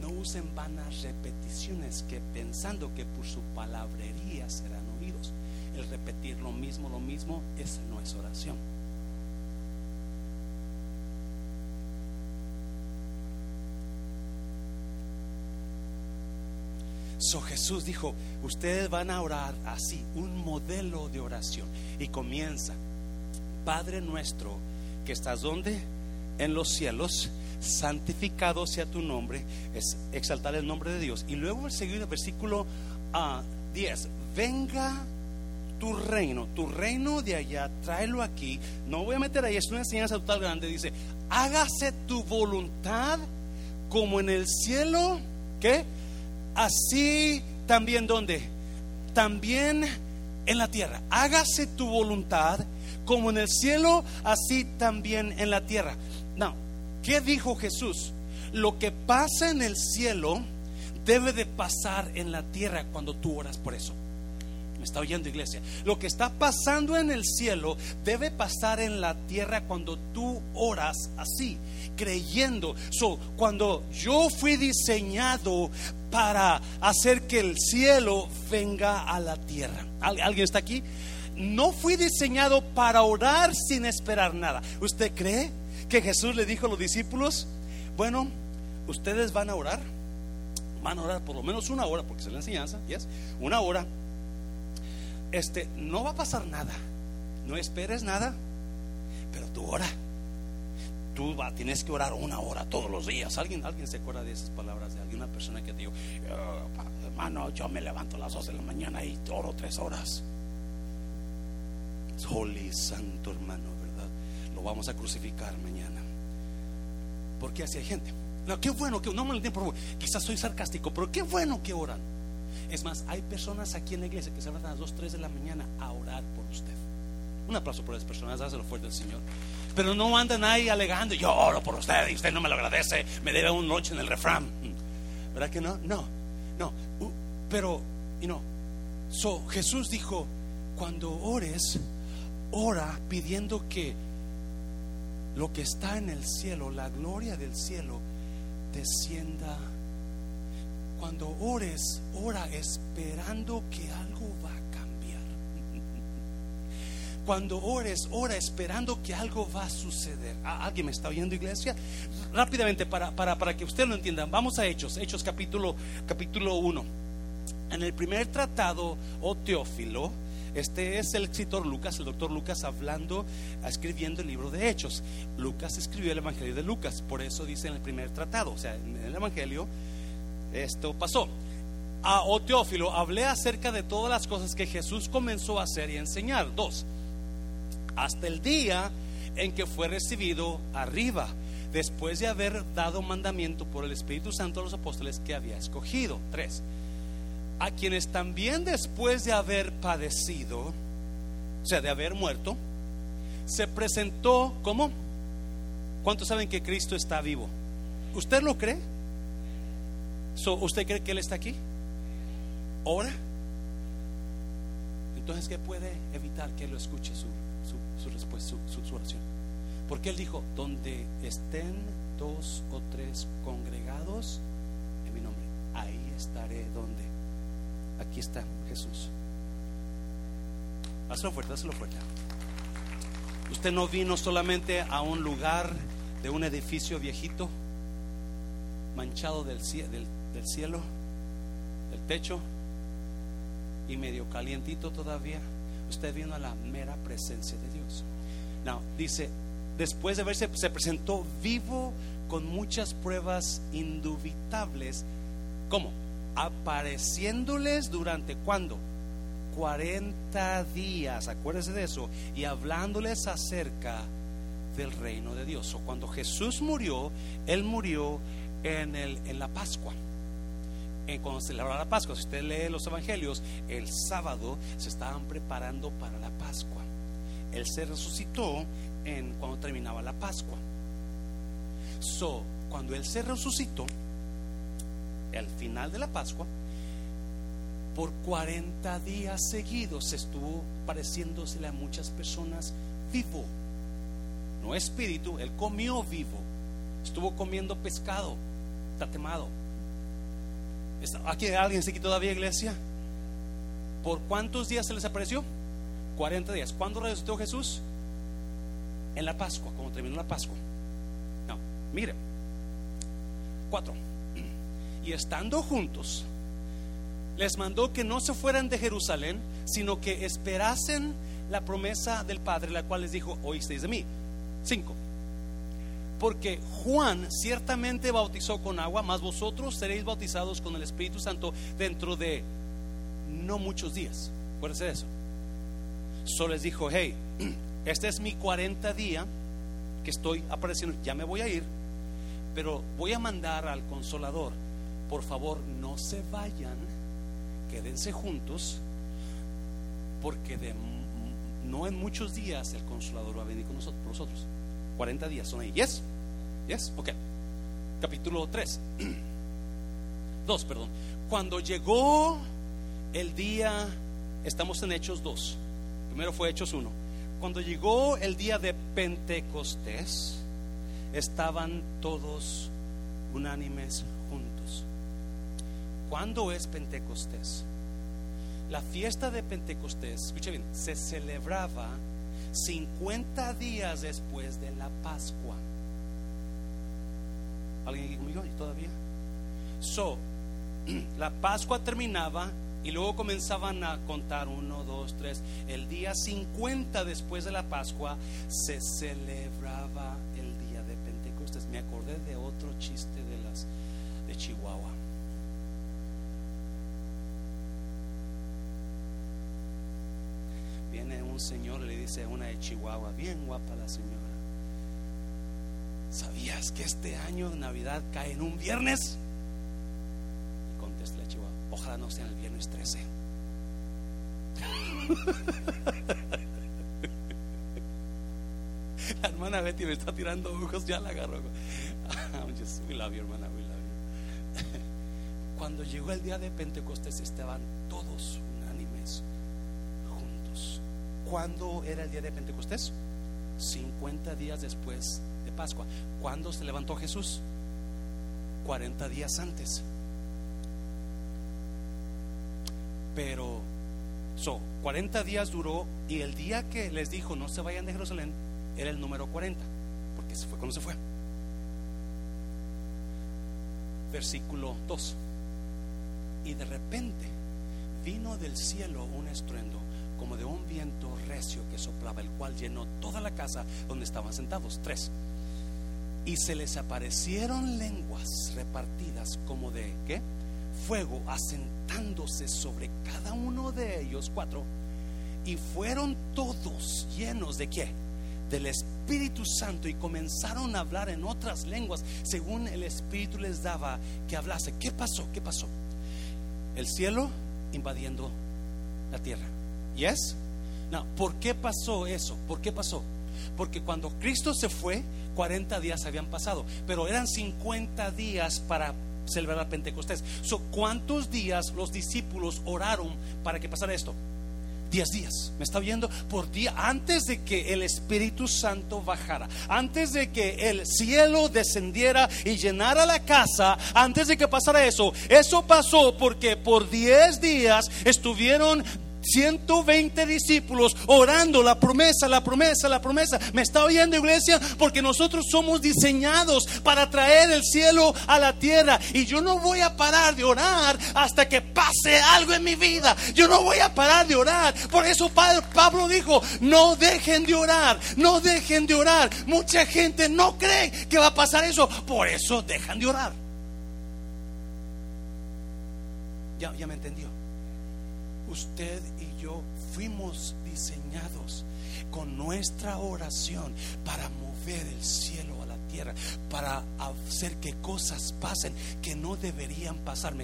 No usen vanas repeticiones que pensando que por su palabrería serán oídos. El repetir lo mismo, lo mismo, esa no es oración. So Jesús dijo, ustedes van a orar así, un modelo de oración. Y comienza, Padre nuestro, que estás donde? En los cielos, santificado sea tu nombre, es exaltar el nombre de Dios. Y luego el segundo versículo 10, ah, venga tu reino, tu reino de allá, tráelo aquí. No voy a meter ahí, es una enseñanza total grande. Dice, hágase tu voluntad como en el cielo, ¿qué? Así también donde? También en la tierra. Hágase tu voluntad como en el cielo, así también en la tierra. No, ¿qué dijo Jesús? Lo que pasa en el cielo debe de pasar en la tierra cuando tú oras por eso. Está oyendo iglesia. Lo que está pasando en el cielo debe pasar en la tierra cuando tú oras así, creyendo. So, cuando yo fui diseñado para hacer que el cielo venga a la tierra. ¿Alguien está aquí? No fui diseñado para orar sin esperar nada. ¿Usted cree que Jesús le dijo a los discípulos, bueno, ustedes van a orar? Van a orar por lo menos una hora, porque es la enseñanza, ¿yes? Una hora este, no va a pasar nada. No esperes nada, pero tú ora. Tú va, tienes que orar una hora todos los días. ¿Alguien, alguien se acuerda de esas palabras de alguna persona que te dijo, oh, hermano, yo me levanto a las 2 de la mañana y oro tres horas? Holy Santo hermano, ¿verdad? Lo vamos a crucificar mañana. Porque así hay gente. No, qué bueno que no me lo por favor. Quizás soy sarcástico, pero qué bueno que oran. Es más, hay personas aquí en la iglesia que se van a las 2, 3 de la mañana a orar por usted. Un aplauso por esas personas, dáselo fuerte al Señor. Pero no andan ahí alegando, yo oro por usted y usted no me lo agradece, me debe un noche en el refrán. ¿Verdad que no? No, no. pero, y no. So, Jesús dijo, cuando ores, ora pidiendo que lo que está en el cielo, la gloria del cielo, descienda cuando ores, ora esperando que algo va a cambiar. Cuando ores, ora esperando que algo va a suceder. ¿Alguien me está oyendo, iglesia? Rápidamente, para, para, para que usted lo entienda, vamos a Hechos, Hechos capítulo, capítulo 1. En el primer tratado, o oh Teófilo, este es el escritor Lucas, el doctor Lucas hablando, escribiendo el libro de Hechos. Lucas escribió el Evangelio de Lucas, por eso dice en el primer tratado, o sea, en el Evangelio esto pasó. A o Teófilo hablé acerca de todas las cosas que Jesús comenzó a hacer y enseñar. Dos, hasta el día en que fue recibido arriba, después de haber dado mandamiento por el Espíritu Santo a los apóstoles que había escogido. Tres, a quienes también después de haber padecido, o sea, de haber muerto, se presentó como, ¿cuántos saben que Cristo está vivo? ¿Usted lo cree? ¿Usted cree que Él está aquí? ¿Ora? Entonces, ¿qué puede evitar que Él lo escuche su, su, respuesta, su, oración? Porque Él dijo, donde estén dos o tres congregados en mi nombre, ahí estaré donde. Aquí está Jesús. Hazlo fuerte, hazlo fuerte. Usted no vino solamente a un lugar de un edificio viejito, manchado del, cielo, del techo y medio calientito todavía, usted vino a la mera presencia de Dios. Now, dice, después de verse, se presentó vivo con muchas pruebas indubitables. ¿Cómo? Apareciéndoles durante cuándo? 40 días, acuérdese de eso, y hablándoles acerca del reino de Dios. O cuando Jesús murió, Él murió en, el, en la Pascua cuando se celebra la Pascua, si usted lee los evangelios, el sábado se estaban preparando para la Pascua. Él se resucitó en, cuando terminaba la Pascua. So, cuando él se resucitó, al final de la Pascua, por 40 días seguidos estuvo pareciéndosele a muchas personas vivo, no espíritu, él comió vivo, estuvo comiendo pescado, tatemado ¿Aquí hay alguien aquí todavía, iglesia? ¿Por cuántos días se les apareció? 40 días. ¿Cuándo resucitó Jesús? En la Pascua, cuando terminó la Pascua. No, mire. Cuatro. Y estando juntos, les mandó que no se fueran de Jerusalén, sino que esperasen la promesa del Padre, la cual les dijo, oísteis de mí. Cinco. Porque Juan ciertamente bautizó con agua, mas vosotros seréis bautizados con el Espíritu Santo dentro de no muchos días. Acuérdense de eso. Solo les dijo, hey, este es mi 40 día que estoy apareciendo, ya me voy a ir, pero voy a mandar al consolador. Por favor, no se vayan, quédense juntos, porque de no en muchos días el consolador va a venir con nosotros, por nosotros. 40 días son ahí. Yes? Yes? Ok. Capítulo 3. 2, perdón. Cuando llegó el día, estamos en Hechos 2. Primero fue Hechos 1. Cuando llegó el día de Pentecostés, estaban todos unánimes juntos. ¿Cuándo es Pentecostés? La fiesta de Pentecostés, escuche bien, se celebraba 50 días después de la Pascua. ¿Alguien aquí conmigo? ¿Y todavía? So, la Pascua terminaba y luego comenzaban a contar uno, dos, tres. El día 50 después de la Pascua se celebraba el día de Pentecostés. Me acordé de otro chiste de las de Chihuahua. Viene un señor y le dice a una de Chihuahua, bien guapa la señora. ¿Sabías que este año Navidad cae en un viernes? Y contesta la Chihuahua, ojalá no sea el viernes 13. La hermana Betty me está tirando ojos, ya la just, we love you, hermana, we love you. Cuando llegó el día de Pentecostés estaban todos unánimes. ¿Cuándo era el día de Pentecostés? 50 días después de Pascua. ¿Cuándo se levantó Jesús? 40 días antes. Pero, so, 40 días duró y el día que les dijo no se vayan de Jerusalén era el número 40, porque se fue cuando se fue. Versículo 2. Y de repente vino del cielo un estruendo como de un viento recio que soplaba, el cual llenó toda la casa donde estaban sentados. Tres. Y se les aparecieron lenguas repartidas como de ¿qué? fuego asentándose sobre cada uno de ellos. Cuatro. Y fueron todos llenos de qué? Del Espíritu Santo y comenzaron a hablar en otras lenguas según el Espíritu les daba que hablase. ¿Qué pasó? ¿Qué pasó? El cielo invadiendo la tierra. ¿Yes? No, ¿por qué pasó eso? ¿Por qué pasó? Porque cuando Cristo se fue, 40 días habían pasado, pero eran 50 días para celebrar Pentecostés. So, ¿Cuántos días los discípulos oraron para que pasara esto? 10 días, ¿me está viendo? Por día, antes de que el Espíritu Santo bajara, antes de que el cielo descendiera y llenara la casa, antes de que pasara eso, eso pasó porque por 10 días estuvieron 120 discípulos orando la promesa, la promesa, la promesa. ¿Me está oyendo iglesia? Porque nosotros somos diseñados para traer el cielo a la tierra. Y yo no voy a parar de orar hasta que pase algo en mi vida. Yo no voy a parar de orar. Por eso Pablo dijo, no dejen de orar, no dejen de orar. Mucha gente no cree que va a pasar eso. Por eso dejan de orar. Ya, ya me entendió usted y yo fuimos diseñados con nuestra oración para mover el cielo a la tierra, para hacer que cosas pasen que no deberían pasar.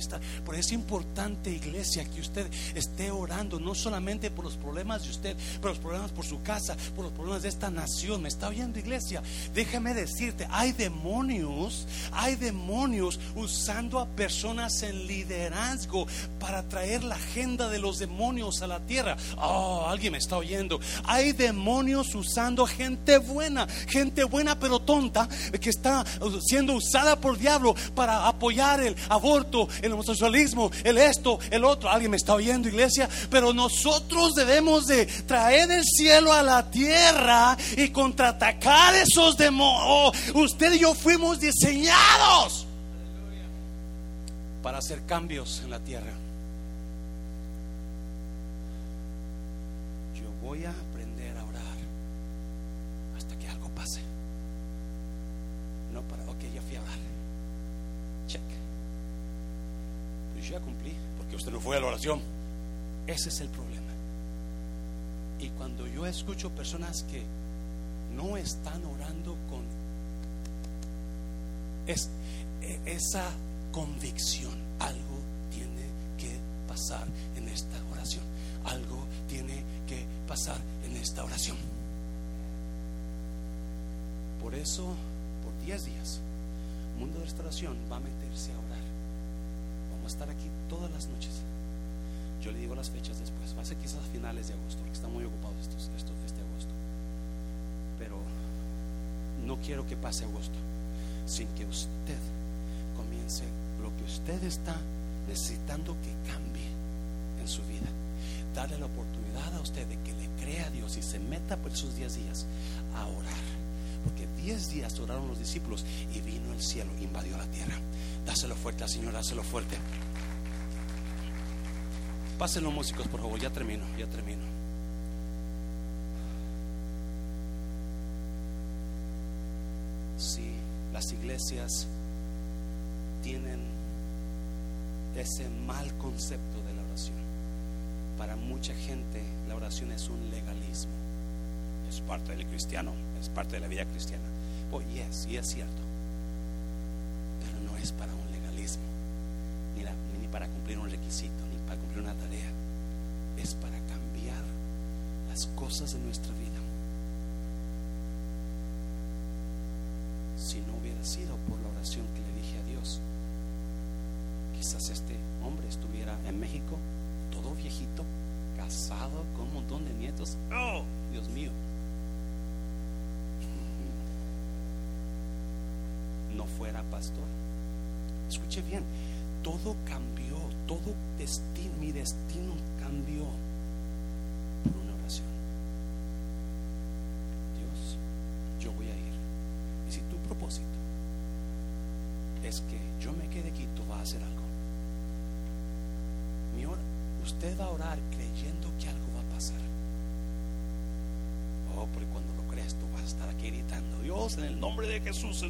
Por eso es importante, iglesia, que usted esté orando no solamente por los problemas de usted, por los problemas por su casa, por los problemas de esta nación. ¿Me está oyendo, iglesia? Déjame decirte, hay demonios, hay demonios usando a personas en liderazgo para traer la agenda de los demonios a la tierra. Oh, alguien me está oyendo. Hay demonios usando gente buena, gente buena pero tonta, que está siendo usada por diablo para apoyar el aborto, el homosexualismo, el esto, el otro. Alguien me está oyendo, iglesia, pero nosotros debemos de traer el cielo a la tierra y contraatacar esos demonios. Oh, usted y yo fuimos diseñados para hacer cambios en la tierra. Yo voy a aprender a orar hasta que algo pase. No para, ok, ya fui a orar. Check. Pues ya cumplí, porque usted no fue a la oración. Ese es el problema. Y cuando yo escucho personas que no están orando con e, esa convicción, algo tiene que pasar en esta oración, algo pasar en esta oración. Por eso, por 10 días, Mundo de Restauración va a meterse a orar. Vamos a estar aquí todas las noches. Yo le digo las fechas después. Va a ser quizás a finales de agosto, porque están muy ocupados estos, estos, este agosto. Pero no quiero que pase agosto sin que usted comience lo que usted está necesitando que cambie en su vida. Darle la oportunidad a usted de que le crea a Dios y se meta por esos 10 días a orar. Porque 10 días oraron los discípulos y vino el cielo, invadió la tierra. Dáselo fuerte al Señor, dáselo fuerte. Pasen los músicos, por favor, ya termino, ya termino. Sí, las iglesias tienen ese mal concepto de la oración. Para mucha gente la oración es un legalismo. Es parte del cristiano, es parte de la vida cristiana. Oh, yes, y es cierto. Pero no es para un legalismo, ni, ni para cumplir un requisito, ni para cumplir una tarea. Es para cambiar las cosas de nuestra vida. Si no hubiera sido por la oración que le dije a Dios, quizás este hombre estuviera en México, todo viejito, casado con un montón de nietos. Oh, Dios mío. No fuera pastor. Escuche bien, todo cambió, todo destino, mi destino cambió por una oración. Dios, yo voy a ir. Y si tu propósito es que yo me quede aquí, tú vas a hacer algo. Usted va a orar creyendo que algo va a pasar. Oh, porque cuando lo crees, tú vas a estar aquí gritando, Dios, en el nombre de Jesús.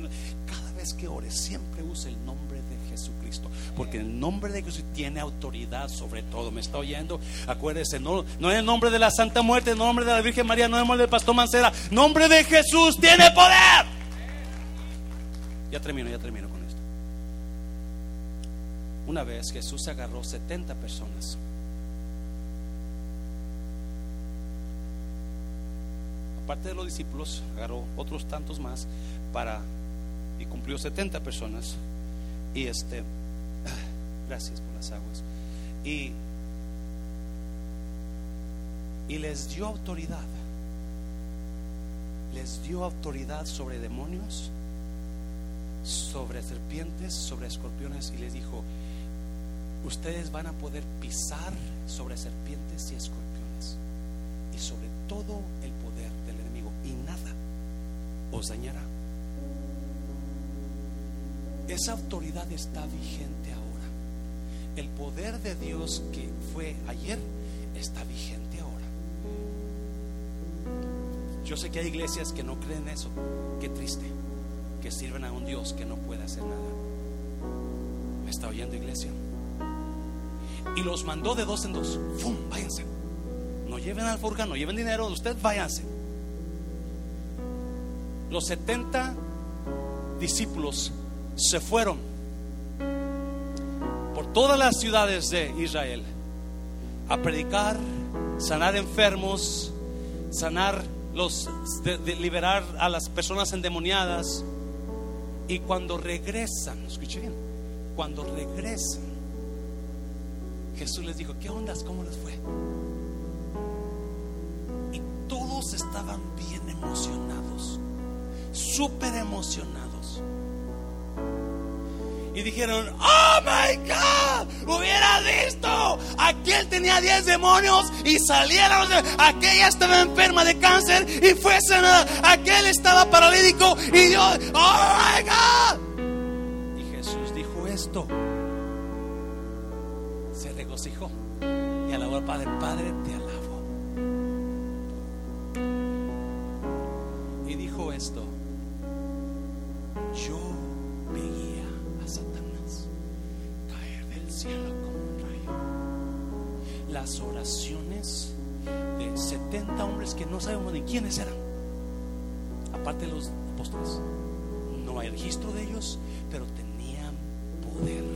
Cada vez que ores, siempre use el nombre de Jesucristo. Porque el nombre de Jesús tiene autoridad sobre todo. ¿Me está oyendo? Acuérdese, no, no en el nombre de la Santa Muerte, en el nombre de la Virgen María, no en el nombre del Pastor Mancera. Nombre de Jesús tiene poder. Ya termino, ya termino con esto. Una vez Jesús agarró 70 personas. Aparte de los discípulos, agarró otros tantos más para y cumplió 70 personas. Y este, gracias por las aguas. Y y les dio autoridad. Les dio autoridad sobre demonios, sobre serpientes, sobre escorpiones y les dijo, ustedes van a poder pisar sobre serpientes y escorpiones y sobre todo el poder del enemigo y nada os dañará. Esa autoridad está vigente ahora. El poder de Dios que fue ayer está vigente ahora. Yo sé que hay iglesias que no creen eso. Qué triste. Que sirven a un Dios que no puede hacer nada. ¿Me está oyendo iglesia? Y los mandó de dos en dos. ¡Fum! Váyanse. No lleven alforja, no lleven dinero. Usted váyanse. Los 70 discípulos se fueron por todas las ciudades de Israel a predicar, sanar enfermos, sanar los, de- liberar a las personas endemoniadas. Y cuando regresan, escuche bien, cuando regresan, Jesús les dijo, ¿qué ondas? ¿Cómo les fue? Y todos estaban bien emocionados, súper emocionados. Y dijeron, oh my God, hubiera visto, aquel tenía 10 demonios y salieron, aquella estaba enferma de cáncer y fue sanada, aquel estaba paralítico y Dios, oh my God. Y Jesús dijo esto, se regocijó y alabó al Padre, Padre te alabo. Y dijo esto, yo veía a Satanás caer del cielo como un rayo. Las oraciones de 70 hombres que no sabemos ni quiénes eran, aparte de los apóstoles. No hay registro de ellos, pero tenían poder.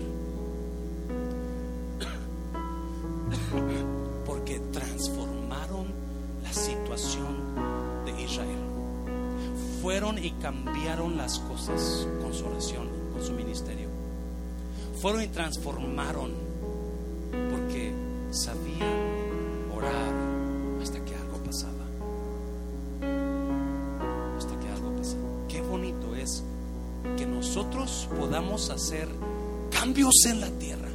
Y cambiaron las cosas con su oración, con su ministerio. Fueron y transformaron porque sabían orar hasta que algo pasaba. Hasta que algo pasaba. Qué bonito es que nosotros podamos hacer cambios en la tierra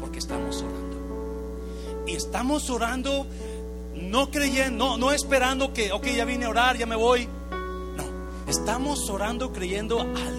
porque estamos orando. Y estamos orando no creyendo, no, esperando que, ok, ya vine a orar, ya me voy. Estamos orando creyendo algo